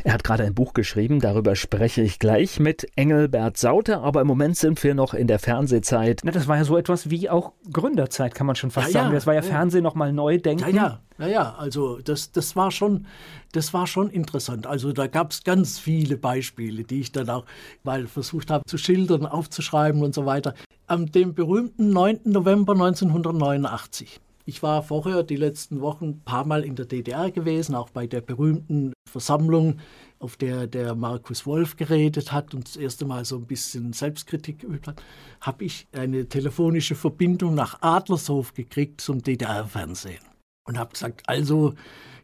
Er hat gerade ein Buch geschrieben, darüber spreche ich gleich mit Engelbert Sauter, aber im Moment sind wir noch in der Fernsehzeit. Na, das war ja so etwas wie auch Gründerzeit, kann man schon fast ja, sagen. das war ja, ja Fernsehen nochmal neu denken. Ja, ja, ja, also das, das, war schon, das war schon interessant. Also da gab es ganz viele Beispiele, die ich dann auch mal versucht habe zu schildern, aufzuschreiben und so weiter. Am dem berühmten 9. November 1989 ich war vorher die letzten Wochen ein paar Mal in der DDR gewesen, auch bei der berühmten Versammlung, auf der der Markus Wolf geredet hat und das erste Mal so ein bisschen Selbstkritik geübt hat, habe ich eine telefonische Verbindung nach Adlershof gekriegt zum DDR-Fernsehen und habe gesagt, also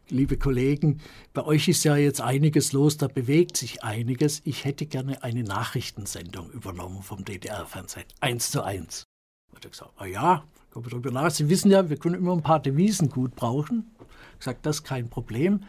liebe Kollegen, bei euch ist ja jetzt einiges los, da bewegt sich einiges. Ich hätte gerne eine Nachrichtensendung übernommen vom DDR-Fernsehen, eins zu eins. Hat er gesagt, ah ja, Kommen darüber nach. Sie wissen ja, wir können immer ein paar Devisen gut brauchen. Ich gesagt, das ist kein Problem.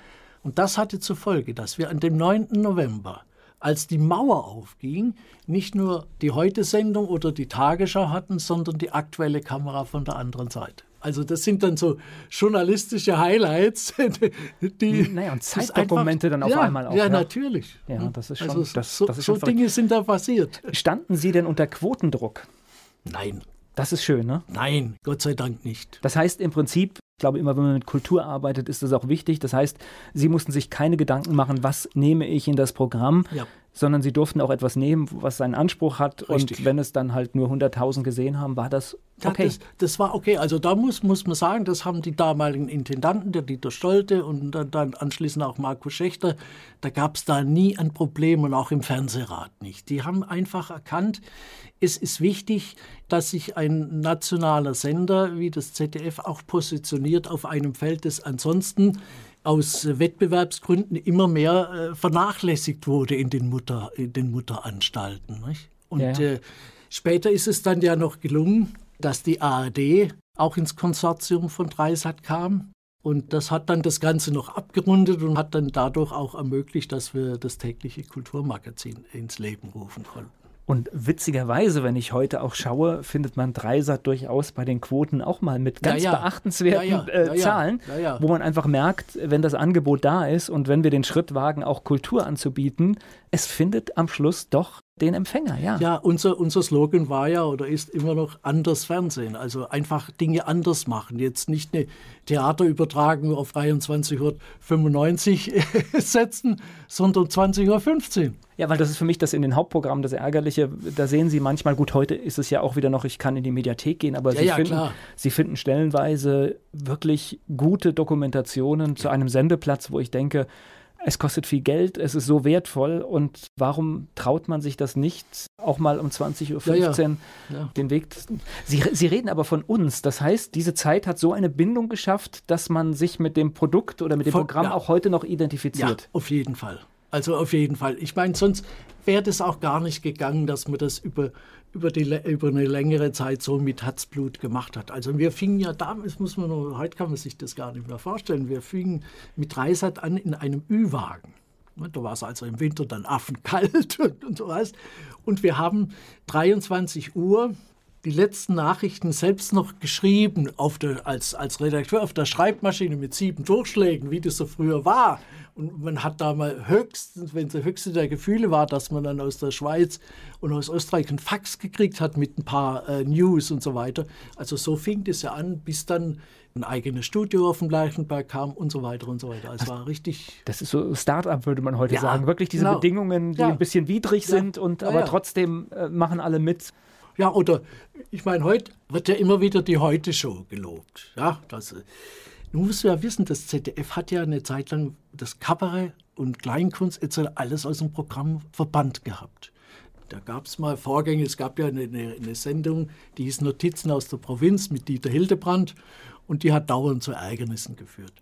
Und das hatte zur Folge, dass wir an dem 9. November, als die Mauer aufging, nicht nur die Heute-Sendung oder die Tagesschau hatten, sondern die aktuelle Kamera von der anderen Seite. Also das sind dann so journalistische Highlights, die naja, und Zeitdokumente dann auf ja, einmal auch. Ja, ja, natürlich. Ja, das ist schon. Also das, so, das ist schon so Dinge sind da passiert. Standen Sie denn unter Quotendruck? Nein, das ist schön, ne? Nein, Gott sei Dank nicht. Das heißt im Prinzip, ich glaube immer, wenn man mit Kultur arbeitet, ist das auch wichtig. Das heißt, Sie mussten sich keine Gedanken machen, was nehme ich in das Programm, ja. Sondern Sie durften auch etwas nehmen, was seinen Anspruch hat. Richtig. Und wenn es dann halt nur 100.000 gesehen haben, war das okay. Das, das, war okay. Also da muss, muss man sagen, das haben die damaligen Intendanten, der Dieter Stolte und dann, dann anschließend auch Markus Schächter, da gab es da nie ein Problem und auch im Fernsehrat nicht. Die haben einfach erkannt, es ist wichtig, dass sich ein nationaler Sender wie das ZDF auch positioniert auf einem Feld, das ansonsten aus Wettbewerbsgründen immer mehr äh, vernachlässigt wurde in den, Mutter, in den Mutteranstalten. Nicht? Und ja. äh, später ist es dann ja noch gelungen, dass die ARD auch ins Konsortium von Dreisat kam. Und das hat dann das Ganze noch abgerundet und hat dann dadurch auch ermöglicht, dass wir das tägliche Kulturmagazin ins Leben rufen konnten. Und witzigerweise, wenn ich heute auch schaue, findet man Dreisat durchaus bei den Quoten auch mal mit ganz ja, ja. beachtenswerten ja, äh, Zahlen, wo man einfach merkt, wenn das Angebot da ist und wenn wir den Schritt wagen, auch Kultur anzubieten, es findet am Schluss doch den Empfänger, ja. Ja, unser, unser Slogan war ja oder ist immer noch anders Fernsehen. Also einfach Dinge anders machen. Jetzt nicht eine Theaterübertragung auf 23.95 Uhr setzen, sondern 20.15 Uhr. Ja, weil das ist für mich das in den Hauptprogrammen das Ärgerliche. Da sehen Sie manchmal, gut, heute ist es ja auch wieder noch, ich kann in die Mediathek gehen, aber ja, Sie, ja, finden, Sie finden stellenweise wirklich gute Dokumentationen zu einem Sendeplatz, wo ich denke, es kostet viel Geld, es ist so wertvoll und warum traut man sich das nicht, auch mal um 20.15 Uhr ja, ja. Ja. den Weg. Sie, Sie reden aber von uns, das heißt, diese Zeit hat so eine Bindung geschafft, dass man sich mit dem Produkt oder mit dem von, Programm auch heute noch identifiziert. Ja, auf jeden Fall. Also auf jeden Fall. Ich meine, sonst wäre das auch gar nicht gegangen, dass man das über, über, die, über eine längere Zeit so mit Herzblut gemacht hat. Also wir fingen ja damals, muss man nur, heute kann man sich das gar nicht mehr vorstellen, wir fingen mit Dreisat an in einem Ü-Wagen. Ne, da war es also im Winter dann affenkalt und, und so was. Und wir haben 23 Uhr die letzten Nachrichten selbst noch geschrieben auf der, als, als Redakteur auf der Schreibmaschine mit sieben Durchschlägen, wie das so früher war. Und man hat da mal höchstens, wenn es der höchste der Gefühle war, dass man dann aus der Schweiz und aus Österreich einen Fax gekriegt hat mit ein paar äh, News und so weiter. Also so fing das ja an, bis dann ein eigenes Studio auf dem Leichenberg kam und so weiter und so weiter. Also es war richtig. Das ist so Start-up, würde man heute ja, sagen. Wirklich diese genau. Bedingungen, die ja. ein bisschen widrig ja. sind und aber trotzdem äh, machen alle mit. Ja, oder ich meine, heute wird ja immer wieder die Heute-Show gelobt. Ja, das, äh, nun musst du ja wissen, das ZDF hat ja eine Zeit lang das Kabarett und Kleinkunst etc. alles aus dem Programm verbannt gehabt. Da gab es mal Vorgänge, es gab ja eine, eine, Sendung, die hieß Notizen aus der Provinz mit Dieter Hildebrand und die hat dauernd zu Ärgernissen geführt.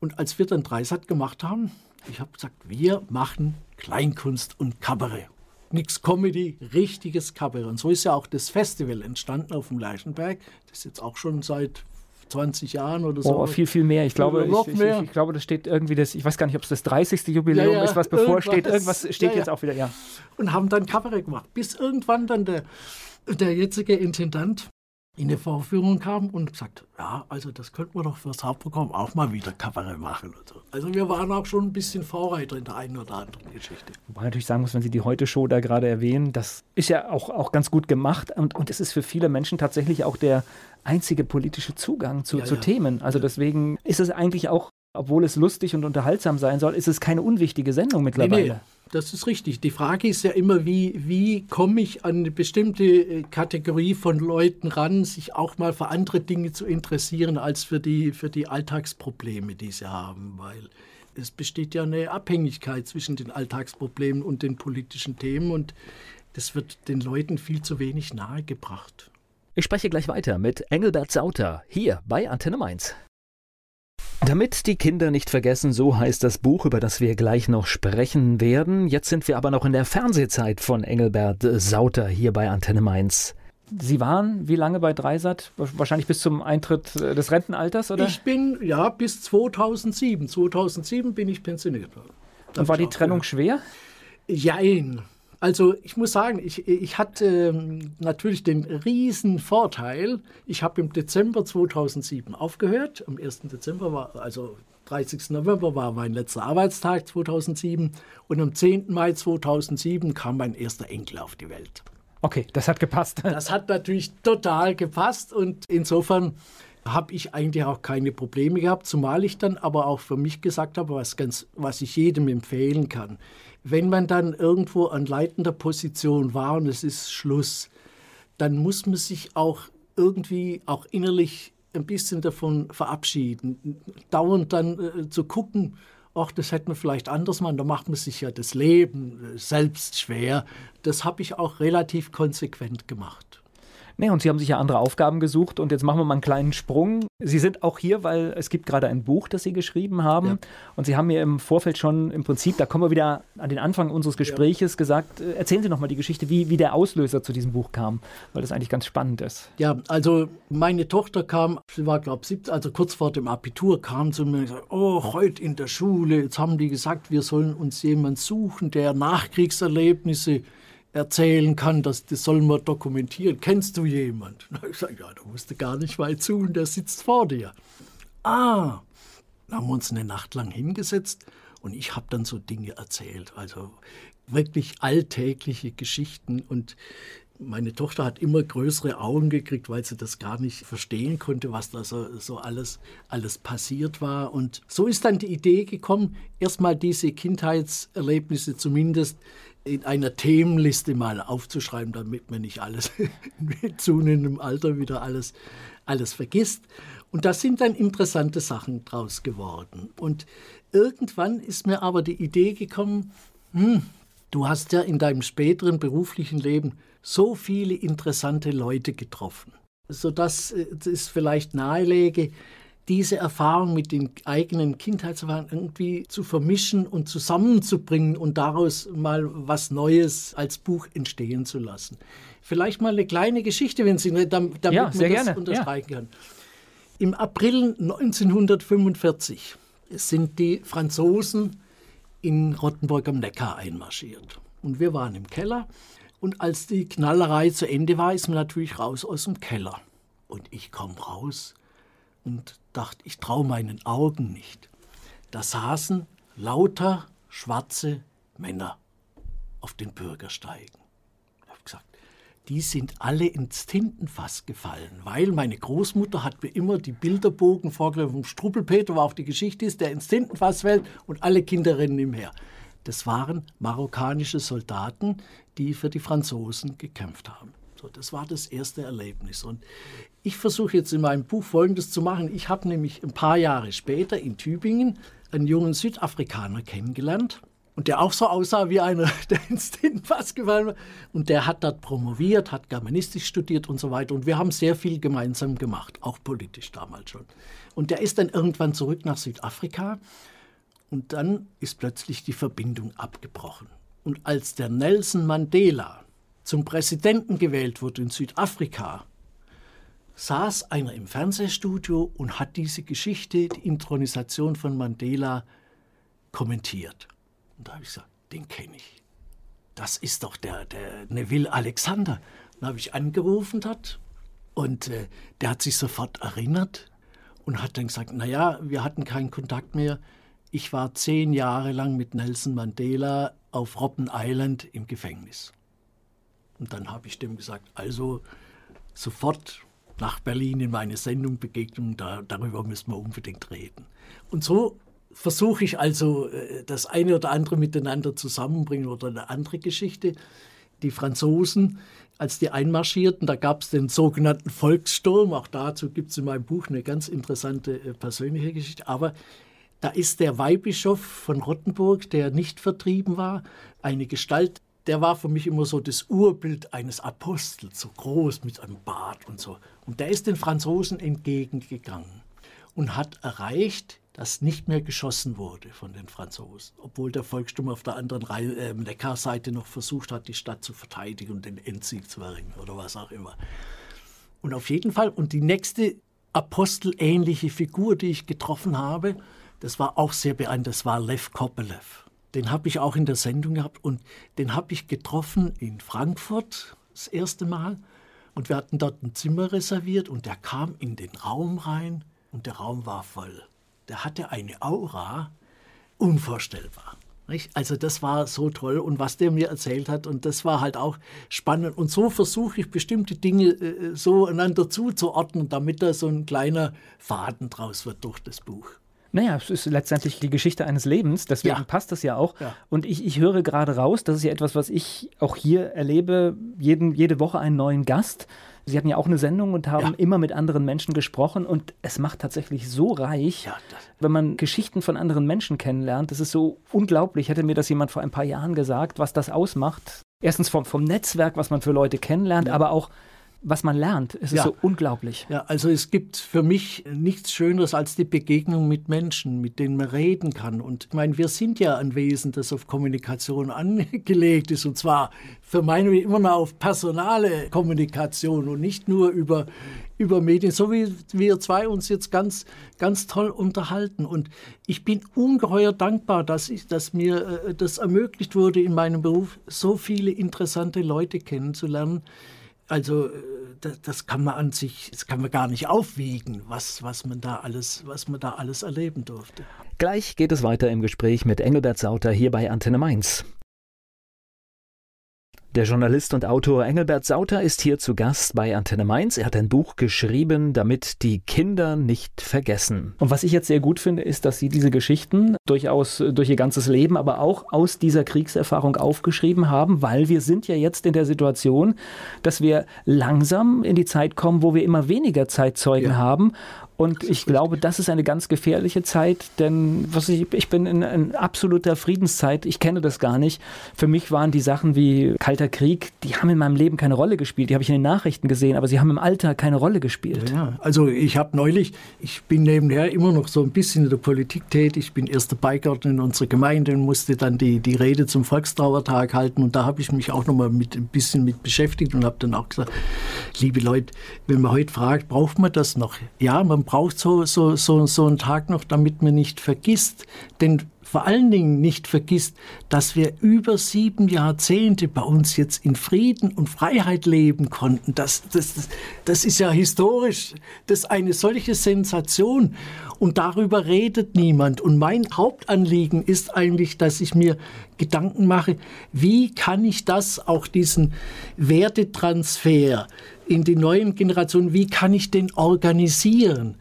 Und als wir dann Dreisat gemacht haben, ich habe gesagt, wir machen Kleinkunst und Kabarett nichts Comedy, richtiges Kabarett. Und so ist ja auch das Festival entstanden auf dem Leichenberg. Das ist jetzt auch schon seit 20 Jahren oder so. Oh, viel, viel mehr. Ich glaube, ich, ich, ich, ich, glaube, das steht irgendwie das, ich weiß gar nicht, ob es das 30. Jubiläum ja, ja, ist, was bevorsteht. Irgendwas, irgendwas steht ja, jetzt auch wieder, ja. Und haben dann Kabarett gemacht, bis irgendwann dann der, der jetzige Intendant in eine Vorführung kam und gesagt, ja, also das könnten wir doch fürs Hauptprogramm auch mal wieder Kabarett machen. So. Also wir waren auch schon ein bisschen Vorreiter in der einen oder anderen Geschichte. Wobei man natürlich sagen muss, wenn Sie die Heute-Show da gerade erwähnen, das ist ja auch, auch ganz gut gemacht und, und es ist für viele Menschen tatsächlich auch der einzige politische Zugang zu, ja, zu ja. Themen. Also deswegen ist es eigentlich auch, obwohl es lustig und unterhaltsam sein soll, ist es keine unwichtige Sendung mittlerweile. Nee, nee das ist richtig. Die Frage ist ja immer, wie, wie komme ich an eine bestimmte äh, Kategorie von Leuten ran, sich auch mal für andere Dinge zu interessieren, als für die, für die Alltagsprobleme, die sie haben. Weil es besteht ja eine Abhängigkeit zwischen den Alltagsproblemen und den politischen Themen und das wird den Leuten viel zu wenig nahegebracht. Ich spreche gleich weiter mit Engelbert Sauter hier bei Antenne Mainz. Damit die Kinder nicht vergessen, so heißt das Buch, über das wir gleich noch sprechen werden. Jetzt sind wir aber noch in der Fernsehzeit von Engelbert Sauter hier bei Antenne Mainz. Sie waren wie lange bei Dreisat? Wahrscheinlich bis zum Eintritt des Rentenalters, oder? Ich bin, ja, bis 2007. 2007 bin ich pensioniert. Und war die Trennung ja. schwer? Jein. Also ich muss sagen, ich, ich hatte ähm, natürlich den riesen Vorteil, ich habe im Dezember 2007 aufgehört. Am 1. Dezember war, also 30. November war mein letzter Arbeitstag 2007 und am 10. Mai 2007 kam mein erster Enkel auf die Welt. Okay, das hat gepasst. Das hat natürlich total gepasst und insofern habe ich eigentlich auch keine Probleme gehabt, zumal ich dann aber auch für mich gesagt habe, was, ganz, was ich jedem empfehlen kann wenn man dann irgendwo an leitender Position war und es ist Schluss, dann muss man sich auch irgendwie auch innerlich ein bisschen davon verabschieden. Dauernd dann äh, zu gucken, ach, das hätte man vielleicht anders machen, da macht man sich ja das Leben äh, selbst schwer. Das habe ich auch relativ konsequent gemacht. Nee, und Sie haben sich ja andere Aufgaben gesucht und jetzt machen wir mal einen kleinen Sprung. Sie sind auch hier, weil es gibt gerade ein Buch, das Sie geschrieben haben ja. und Sie haben mir im Vorfeld schon im Prinzip, da kommen wir wieder an den Anfang unseres Gespräches, ja. gesagt, äh, erzählen Sie noch mal die Geschichte, wie, wie der Auslöser zu diesem Buch kam, weil das eigentlich ganz spannend ist. Ja, also meine Tochter kam, sie war glaube ich 17, also kurz vor dem Abitur, kam zu mir und gesagt, oh, heute in der Schule, jetzt haben die gesagt, wir sollen uns jemanden suchen, der Nachkriegserlebnisse erzählen kann, das, das sollen wir dokumentieren. Kennst du jemand? Ich sage, ja, da musst du gar nicht weit suchen, der sitzt vor dir. Ah, dann haben wir uns eine Nacht lang hingesetzt und ich habe dann so Dinge erzählt, also wirklich alltägliche Geschichten und meine Tochter hat immer größere Augen gekriegt, weil sie das gar nicht verstehen konnte, was da so, so alles, alles passiert war. Und so ist dann die Idee gekommen, erstmal diese Kindheitserlebnisse zumindest in einer Themenliste mal aufzuschreiben, damit man nicht alles mit zunehmendem Alter wieder alles, alles vergisst. Und da sind dann interessante Sachen draus geworden. Und irgendwann ist mir aber die Idee gekommen, hm, du hast ja in deinem späteren beruflichen Leben so viele interessante Leute getroffen, sodass äh, es vielleicht nahelege, diese Erfahrung mit den eigenen Kindheitserfahrungen irgendwie zu vermischen und zusammenzubringen und daraus mal was Neues als Buch entstehen zu lassen. Vielleicht mal eine kleine Geschichte, wenn Sie damit ja, man das gerne. unterstreichen ja. kann. Im April 1945 sind die Franzosen in Rottenburg am Neckar einmarschiert. Und wir waren im Keller Und als die Knallerei zu Ende war, ist man natürlich raus aus dem Keller. Und ich komme raus und dachte, ich traue meinen Augen nicht. Da saßen lauter schwarze Männer auf den Bürgersteigen. Ich habe gesagt, die sind alle ins Tintenfass gefallen, weil meine Großmutter hat mir immer die Bilderbogen vorgelegt vom Struppelpeter, wo auch die Geschichte ist, der ins Tintenfass fällt und alle Kinder rennen ihm her. Das waren marokkanische Soldaten, die für die Franzosen gekämpft haben. So, das war das erste Erlebnis. Und ich versuche jetzt in meinem Buch Folgendes zu machen. Ich habe nämlich ein paar Jahre später in Tübingen einen jungen Südafrikaner kennengelernt und der auch so aussah wie einer, der ins Tintenfass gefallen war. Und der hat dort promoviert, hat Germanistik studiert und so weiter. Und wir haben sehr viel gemeinsam gemacht, auch politisch damals schon. Und der ist dann irgendwann zurück nach Südafrika. Und dann ist plötzlich die Verbindung abgebrochen. Und als der Nelson Mandela zum Präsidenten gewählt wurde in Südafrika, saß einer im Fernsehstudio und hat diese Geschichte, die Intronisation von Mandela, kommentiert. Und da habe ich gesagt, den kenne ich. Das ist doch der, der Neville Alexander. Dann habe ich angerufen dort und äh, der hat sich sofort erinnert und hat dann gesagt, naja, wir hatten keinen Kontakt mehr. Ich war zehn Jahre lang mit Nelson Mandela auf Robben Island im Gefängnis. Und dann habe ich dem gesagt, also sofort nach Berlin in meine Sendung Begegnung, da, darüber müssen wir unbedingt reden. Und so versuche ich also äh, das eine oder andere miteinander zusammenbringen oder eine andere Geschichte. Die Franzosen, als die einmarschierten, da gab es den sogenannten Volkssturm. Auch dazu gibt es in meinem Buch eine ganz interessante äh, persönliche Geschichte. Aber da ist der Weihbischof von Rottenburg, der nicht vertrieben war, eine Gestalt, der war für mich immer so das Urbild eines Apostels, so groß mit einem Bart und so. Und der ist den Franzosen entgegengegangen und hat erreicht, dass nicht mehr geschossen wurde von den Franzosen, obwohl der Volkssturm auf der anderen Rhein äh, noch versucht hat, die Stadt zu verteidigen und den Endsieg zu erringen oder was auch immer. Und auf jeden Fall, und die nächste apostelähnliche Figur, die ich getroffen habe, das war auch sehr beeindruckend, das war Lev Kopelev. Den habe ich auch in der Sendung gehabt und den habe ich getroffen in Frankfurt das erste Mal. Und wir hatten dort ein Zimmer reserviert und der kam in den Raum rein und der Raum war voll der hatte eine Aura, unvorstellbar. Also das war so toll und was der mir erzählt hat und das war halt auch spannend und so versuche ich bestimmte Dinge äh, so einander zuzuordnen, damit da so ein kleiner Faden draus wird durch das Buch. Naja, es ist letztendlich die Geschichte eines Lebens, deswegen ja. passt das ja auch. Ja. Und ich, ich höre gerade raus, das ist ja etwas, was ich auch hier erlebe, jeden, jede Woche einen neuen Gast. Sie hatten ja auch eine Sendung und haben ja. immer mit anderen Menschen gesprochen und es macht tatsächlich so reich, ja, wenn man Geschichten von anderen Menschen kennenlernt. Das ist so unglaublich. Hätte mir das jemand vor ein paar Jahren gesagt, was das ausmacht. Erstens vom, vom Netzwerk, was man für Leute kennenlernt, ja. aber auch was man lernt. Es ist ja. so unglaublich. Ja, also es gibt für mich nichts Schöneres als die Begegnung mit Menschen, mit denen man reden kann. Und ich meine, wir sind ja ein Wesen, das auf Kommunikation angelegt ist. Und zwar für meine immer noch auf personale Kommunikation und nicht nur über, über Medien, so wie wir zwei uns jetzt ganz, ganz toll unterhalten. Und ich bin ungeheuer dankbar, dass, ich, dass mir äh, das ermöglicht wurde, in meinem Beruf so viele interessante Leute kennenzulernen also äh, das, das, kann man an sich, das kann man gar nicht aufwiegen, was, was man da alles, was man da alles erleben durfte. Gleich geht es weiter im Gespräch mit Engelbert Sauter hier bei Antenne Mainz. Der Journalist und Autor Engelbert Sauter ist hier zu Gast bei Antenne Mainz. Er hat ein Buch geschrieben, damit die Kinder nicht vergessen. Und was ich jetzt sehr gut finde, ist, dass Sie diese Geschichten durchaus durch Ihr ganzes Leben, aber auch aus dieser Kriegserfahrung aufgeschrieben haben, weil wir sind ja jetzt in der Situation, dass wir langsam in die Zeit kommen, wo wir immer weniger Zeitzeugen ja. haben und ich glaube, das ist eine ganz gefährliche Zeit, denn was ich, ich bin in, in, absoluter Friedenszeit, ich kenne das gar nicht. Für mich waren die Sachen wie Kalter Krieg, die haben in meinem Leben keine Rolle gespielt. Die habe ich in den Nachrichten gesehen, aber sie haben im Alter keine Rolle gespielt. Ja, also ich habe neulich, ich bin nebenher immer noch so ein bisschen in der Politik tätig. Ich bin erster Beigärtner in unserer Gemeinde und musste dann die, die Rede zum Volkstrauertag halten. Und da habe ich mich auch noch mal mit, ein bisschen mit beschäftigt und habe dann auch gesagt, liebe Leute, wenn man heute fragt, braucht man das noch? Ja, man braucht so, so, so, so einen Tag noch, damit man nicht vergisst. Denn vor allen Dingen nicht vergisst, dass wir über sieben Jahrzehnte bei uns jetzt in Frieden und Freiheit leben konnten. Das, das, das ist ja historisch. Das ist eine solche Sensation. Und darüber redet niemand. Und mein Hauptanliegen ist eigentlich, dass ich mir Gedanken mache, wie kann ich das, auch diesen Wertetransfer in die neuen Generationen, wie kann ich den organisieren?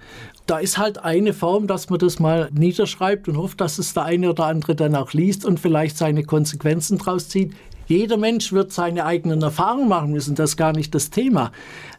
Da ist halt eine Form, dass man das mal niederschreibt und hofft, dass es der eine oder andere dann auch liest und vielleicht seine Konsequenzen draus zieht. Jeder Mensch wird seine eigenen Erfahrungen machen müssen, das ist gar nicht das Thema.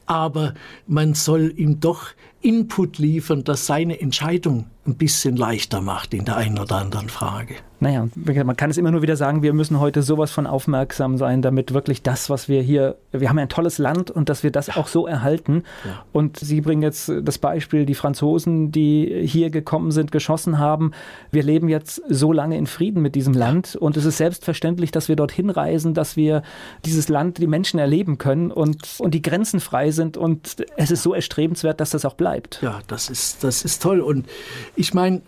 Aber man soll ihm doch Input liefern, dass seine Entscheidung ein bisschen leichter macht in der einen oder anderen Frage. Naja, man kann es immer nur wieder sagen, wir müssen heute sowas von aufmerksam sein, damit wirklich das, was wir hier, wir haben ja ein tolles Land und dass wir das ja. auch so erhalten. Ja. Und Sie bringen jetzt das Beispiel, die Franzosen, die hier gekommen sind, geschossen haben. Wir leben jetzt so lange in Frieden mit diesem Land und es ist selbstverständlich, dass wir dorthin reisen, dass wir dieses Land, die Menschen erleben können und, und die Grenzen frei sind und es ist so erstrebenswert, dass das auch bleibt. Ja, das ist, das ist toll und ich meine,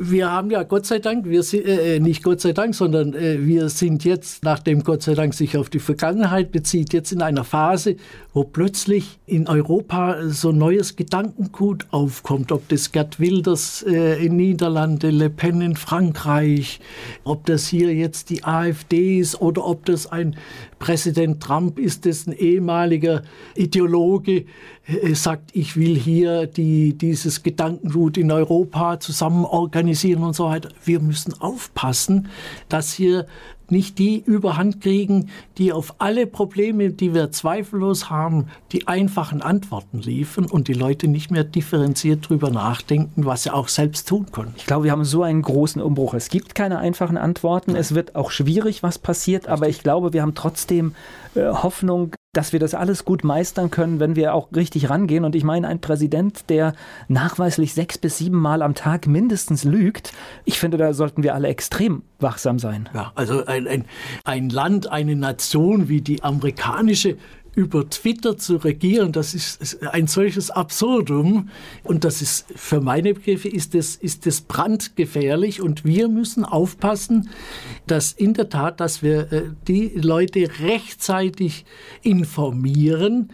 wir haben ja Gott sei Dank, wir sind, äh, äh, nicht Gott sei Dank, sondern äh, wir sind jetzt, nachdem Gott sei Dank sich auf die Vergangenheit bezieht, jetzt in einer Phase, wo plötzlich in Europa so neues Gedankengut aufkommt, ob das Gerd Wilders äh, in Niederlande, Le Pen in Frankreich, ob das hier jetzt die AfD ist oder ob das ein Präsident Trump ist, dessen ehemaliger Ideologe sagt, ich will hier die, dieses Gedankengut in Europa zusammen organisieren und so weiter. Wir müssen aufpassen, dass hier nicht die Überhand kriegen, die auf alle Probleme, die wir zweifellos haben, die einfachen Antworten liefern und die Leute nicht mehr differenziert darüber nachdenken, was sie auch selbst tun können. Ich glaube, wir haben so einen großen Umbruch. Es gibt keine einfachen Antworten. Es wird auch schwierig, was passiert, aber ich glaube, wir haben trotzdem äh, Hoffnung, dass wir das alles gut meistern können, wenn wir auch richtig rangehen. Und ich meine, ein Präsident, der nachweislich sechs bis sieben Mal am Tag mindestens lügt, ich finde, da sollten wir alle extrem wachsam sein. Ja, also ein, ein, ein Land, eine Nation wie die amerikanische über Twitter zu regieren, das ist ein solches Absurdum. Und das ist, für meine Begriffe, ist das, ist das brandgefährlich. Und wir müssen aufpassen, dass in der Tat, dass wir äh, die Leute rechtzeitig informieren,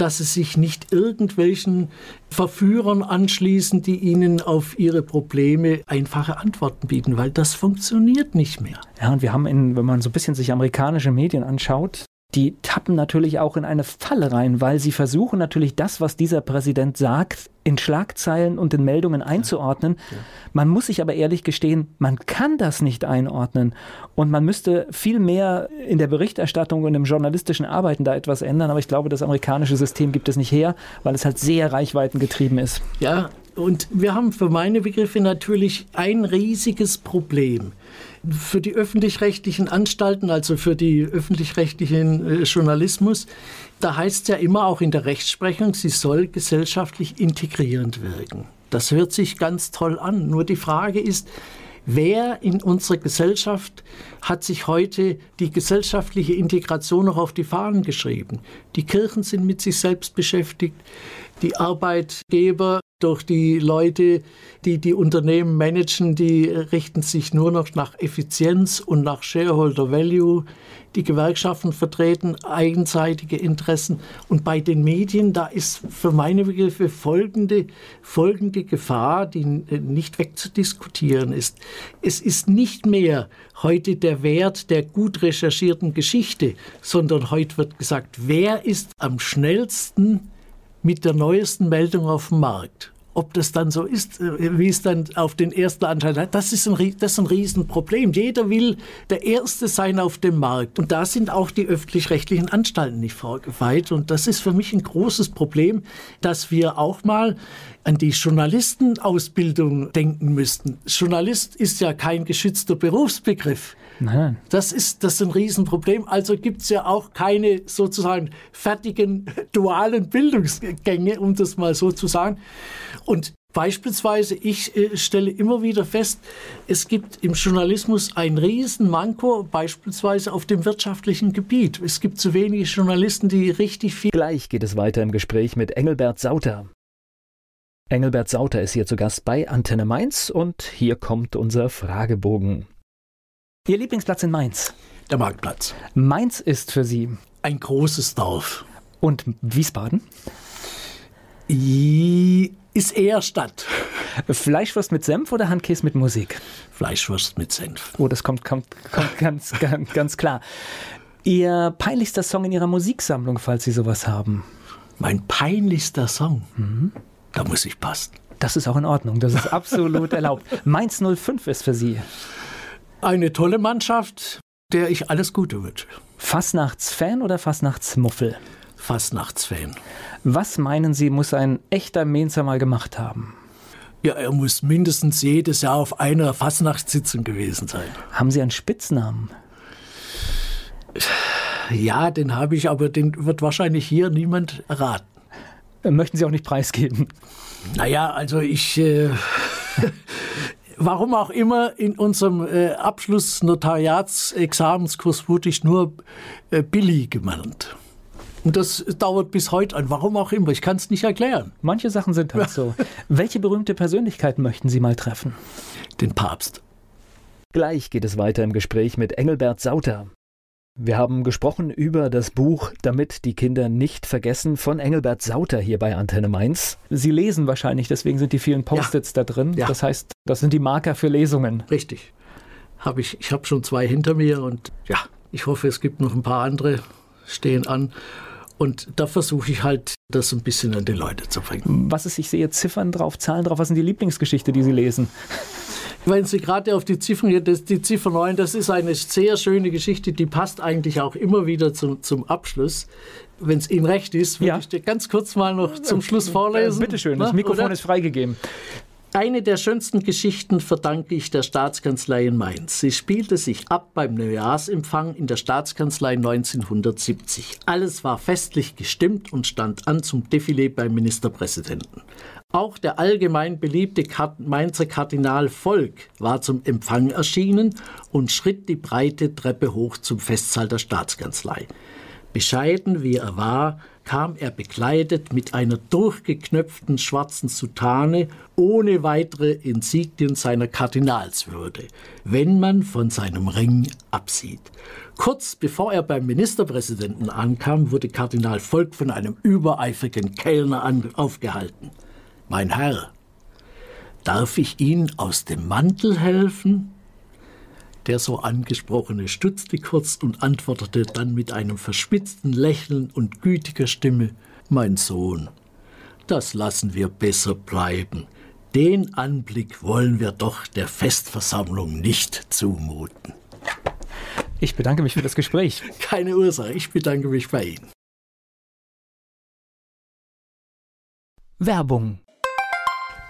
dass sie sich nicht irgendwelchen Verführern anschließen, die ihnen auf ihre Probleme einfache Antworten bieten, weil das funktioniert nicht mehr. Ja, und wir haben, in, wenn man so ein bisschen sich amerikanische Medien anschaut, die tappen natürlich auch in eine Falle rein, weil sie versuchen natürlich das, was dieser Präsident sagt, in Schlagzeilen und in Meldungen einzuordnen. Ja, ja. Man muss sich aber ehrlich gestehen, man kann das nicht einordnen. Und man müsste viel mehr in der Berichterstattung und im journalistischen Arbeiten da etwas ändern. Aber ich glaube, das amerikanische System gibt es nicht her, weil es halt sehr reichweitengetrieben ist. Ja, und wir haben für meine Begriffe natürlich ein riesiges Problem. Für die öffentlich-rechtlichen Anstalten, also für die öffentlich-rechtlichen äh, Journalismus, da heißt es ja immer auch in der Rechtsprechung, sie soll gesellschaftlich integrierend wirken. Das hört sich ganz toll an. Nur die Frage ist, Wer in unserer Gesellschaft hat sich heute die gesellschaftliche Integration noch auf die Fahnen geschrieben? Die Kirchen sind mit sich selbst beschäftigt, die Arbeitgeber durch die Leute, die die Unternehmen managen, die richten sich nur noch nach Effizienz und nach Shareholder Value. Die Gewerkschaften vertreten eigenseitige Interessen. Und bei den Medien, da ist für meine Begriffe folgende, folgende Gefahr, die nicht wegzudiskutieren ist. Es ist nicht mehr heute der Wert der gut recherchierten Geschichte, sondern heute wird gesagt, wer ist am schnellsten mit der neuesten Meldung auf dem Markt. Ob das dann so ist, äh, wie es dann auf den ersten Anschein hat, das ist, ein, das ist ein Riesenproblem. Jeder will der Erste sein auf dem Markt. Und da sind auch die öffentlich-rechtlichen Anstalten nicht vorgeweiht. Und das ist für mich ein großes Problem, dass wir auch mal an die Journalistenausbildung denken müssten. Journalist ist ja kein geschützter Berufsbegriff. Nein. Das ist, das ist ein Riesenproblem. Also gibt es ja auch keine sozusagen fertigen dualen Bildungsgänge, um das mal so zu sagen. Und Beispielsweise, ich äh, stelle immer wieder fest, es gibt im Journalismus ein Riesenmanko, beispielsweise auf dem wirtschaftlichen Gebiet. Es gibt zu wenige Journalisten, die richtig viel. Gleich geht es weiter im Gespräch mit Engelbert Sauter. Engelbert Sauter ist hier zu Gast bei Antenne Mainz und hier kommt unser Fragebogen. Ihr Lieblingsplatz in Mainz? Der Marktplatz. Mainz ist für Sie ein großes Dorf. Und Wiesbaden? Ist eher Stadt. Fleischwurst mit Senf oder Handkäse mit Musik? Fleischwurst mit Senf. Oh, das kommt, kommt, kommt ganz, ganz, ganz klar. Ihr peinlichster Song in Ihrer Musiksammlung, falls Sie sowas haben? Mein peinlichster Song? Mhm. Da muss ich passen. Das ist auch in Ordnung. Das ist absolut erlaubt. Mainz 05 ist für Sie. Eine tolle Mannschaft, der ich alles Gute wünsche. Fastnachtsfan oder Fastnachtsmuffel? Fastnachtsfan. Was meinen Sie, muss ein echter Mainzer mal gemacht haben? Ja, er muss mindestens jedes Jahr auf einer Fastnachtssitzung gewesen sein. Haben Sie einen Spitznamen? Ja, den habe ich, aber den wird wahrscheinlich hier niemand erraten. Möchten Sie auch nicht preisgeben? Naja, also ich. Äh, warum auch immer, in unserem äh, Abschluss-Notariats-Examenskurs wurde ich nur äh, Billy genannt. Und das dauert bis heute an. Warum auch immer. Ich kann es nicht erklären. Manche Sachen sind halt so. Welche berühmte Persönlichkeit möchten Sie mal treffen? Den Papst. Gleich geht es weiter im Gespräch mit Engelbert Sauter. Wir haben gesprochen über das Buch Damit die Kinder nicht vergessen von Engelbert Sauter hier bei Antenne Mainz. Sie lesen wahrscheinlich, deswegen sind die vielen Post-its ja. da drin. Ja. Das heißt, das sind die Marker für Lesungen. Richtig. Hab ich ich habe schon zwei hinter mir und ja, ich hoffe, es gibt noch ein paar andere, stehen an. Und da versuche ich halt, das ein bisschen an die Leute zu bringen. Was ist, ich sehe Ziffern drauf, Zahlen drauf. Was sind die Lieblingsgeschichte, die Sie lesen? Wenn Sie gerade auf die Ziffern, das, die Ziffer 9, das ist eine sehr schöne Geschichte, die passt eigentlich auch immer wieder zum, zum Abschluss. Wenn es Ihnen recht ist, würde ja. ich dir ganz kurz mal noch zum Schluss vorlesen. Bitte schön, das Mikrofon Oder? ist freigegeben. Eine der schönsten Geschichten verdanke ich der Staatskanzlei in Mainz. Sie spielte sich ab beim Neujahrsempfang in der Staatskanzlei 1970. Alles war festlich gestimmt und stand an zum Defilé beim Ministerpräsidenten. Auch der allgemein beliebte Mainzer Kardinal Volk war zum Empfang erschienen und schritt die breite Treppe hoch zum Festsaal der Staatskanzlei. Bescheiden wie er war, kam er bekleidet mit einer durchgeknöpften schwarzen Soutane ohne weitere Insignien seiner Kardinalswürde, wenn man von seinem Ring absieht. Kurz bevor er beim Ministerpräsidenten ankam, wurde Kardinal Volk von einem übereifrigen Kellner aufgehalten. Mein Herr, darf ich Ihnen aus dem Mantel helfen? Der so angesprochene stutzte kurz und antwortete dann mit einem verspitzten Lächeln und gütiger Stimme Mein Sohn, das lassen wir besser bleiben. Den Anblick wollen wir doch der Festversammlung nicht zumuten. Ich bedanke mich für das Gespräch. Keine Ursache, ich bedanke mich bei Ihnen. Werbung.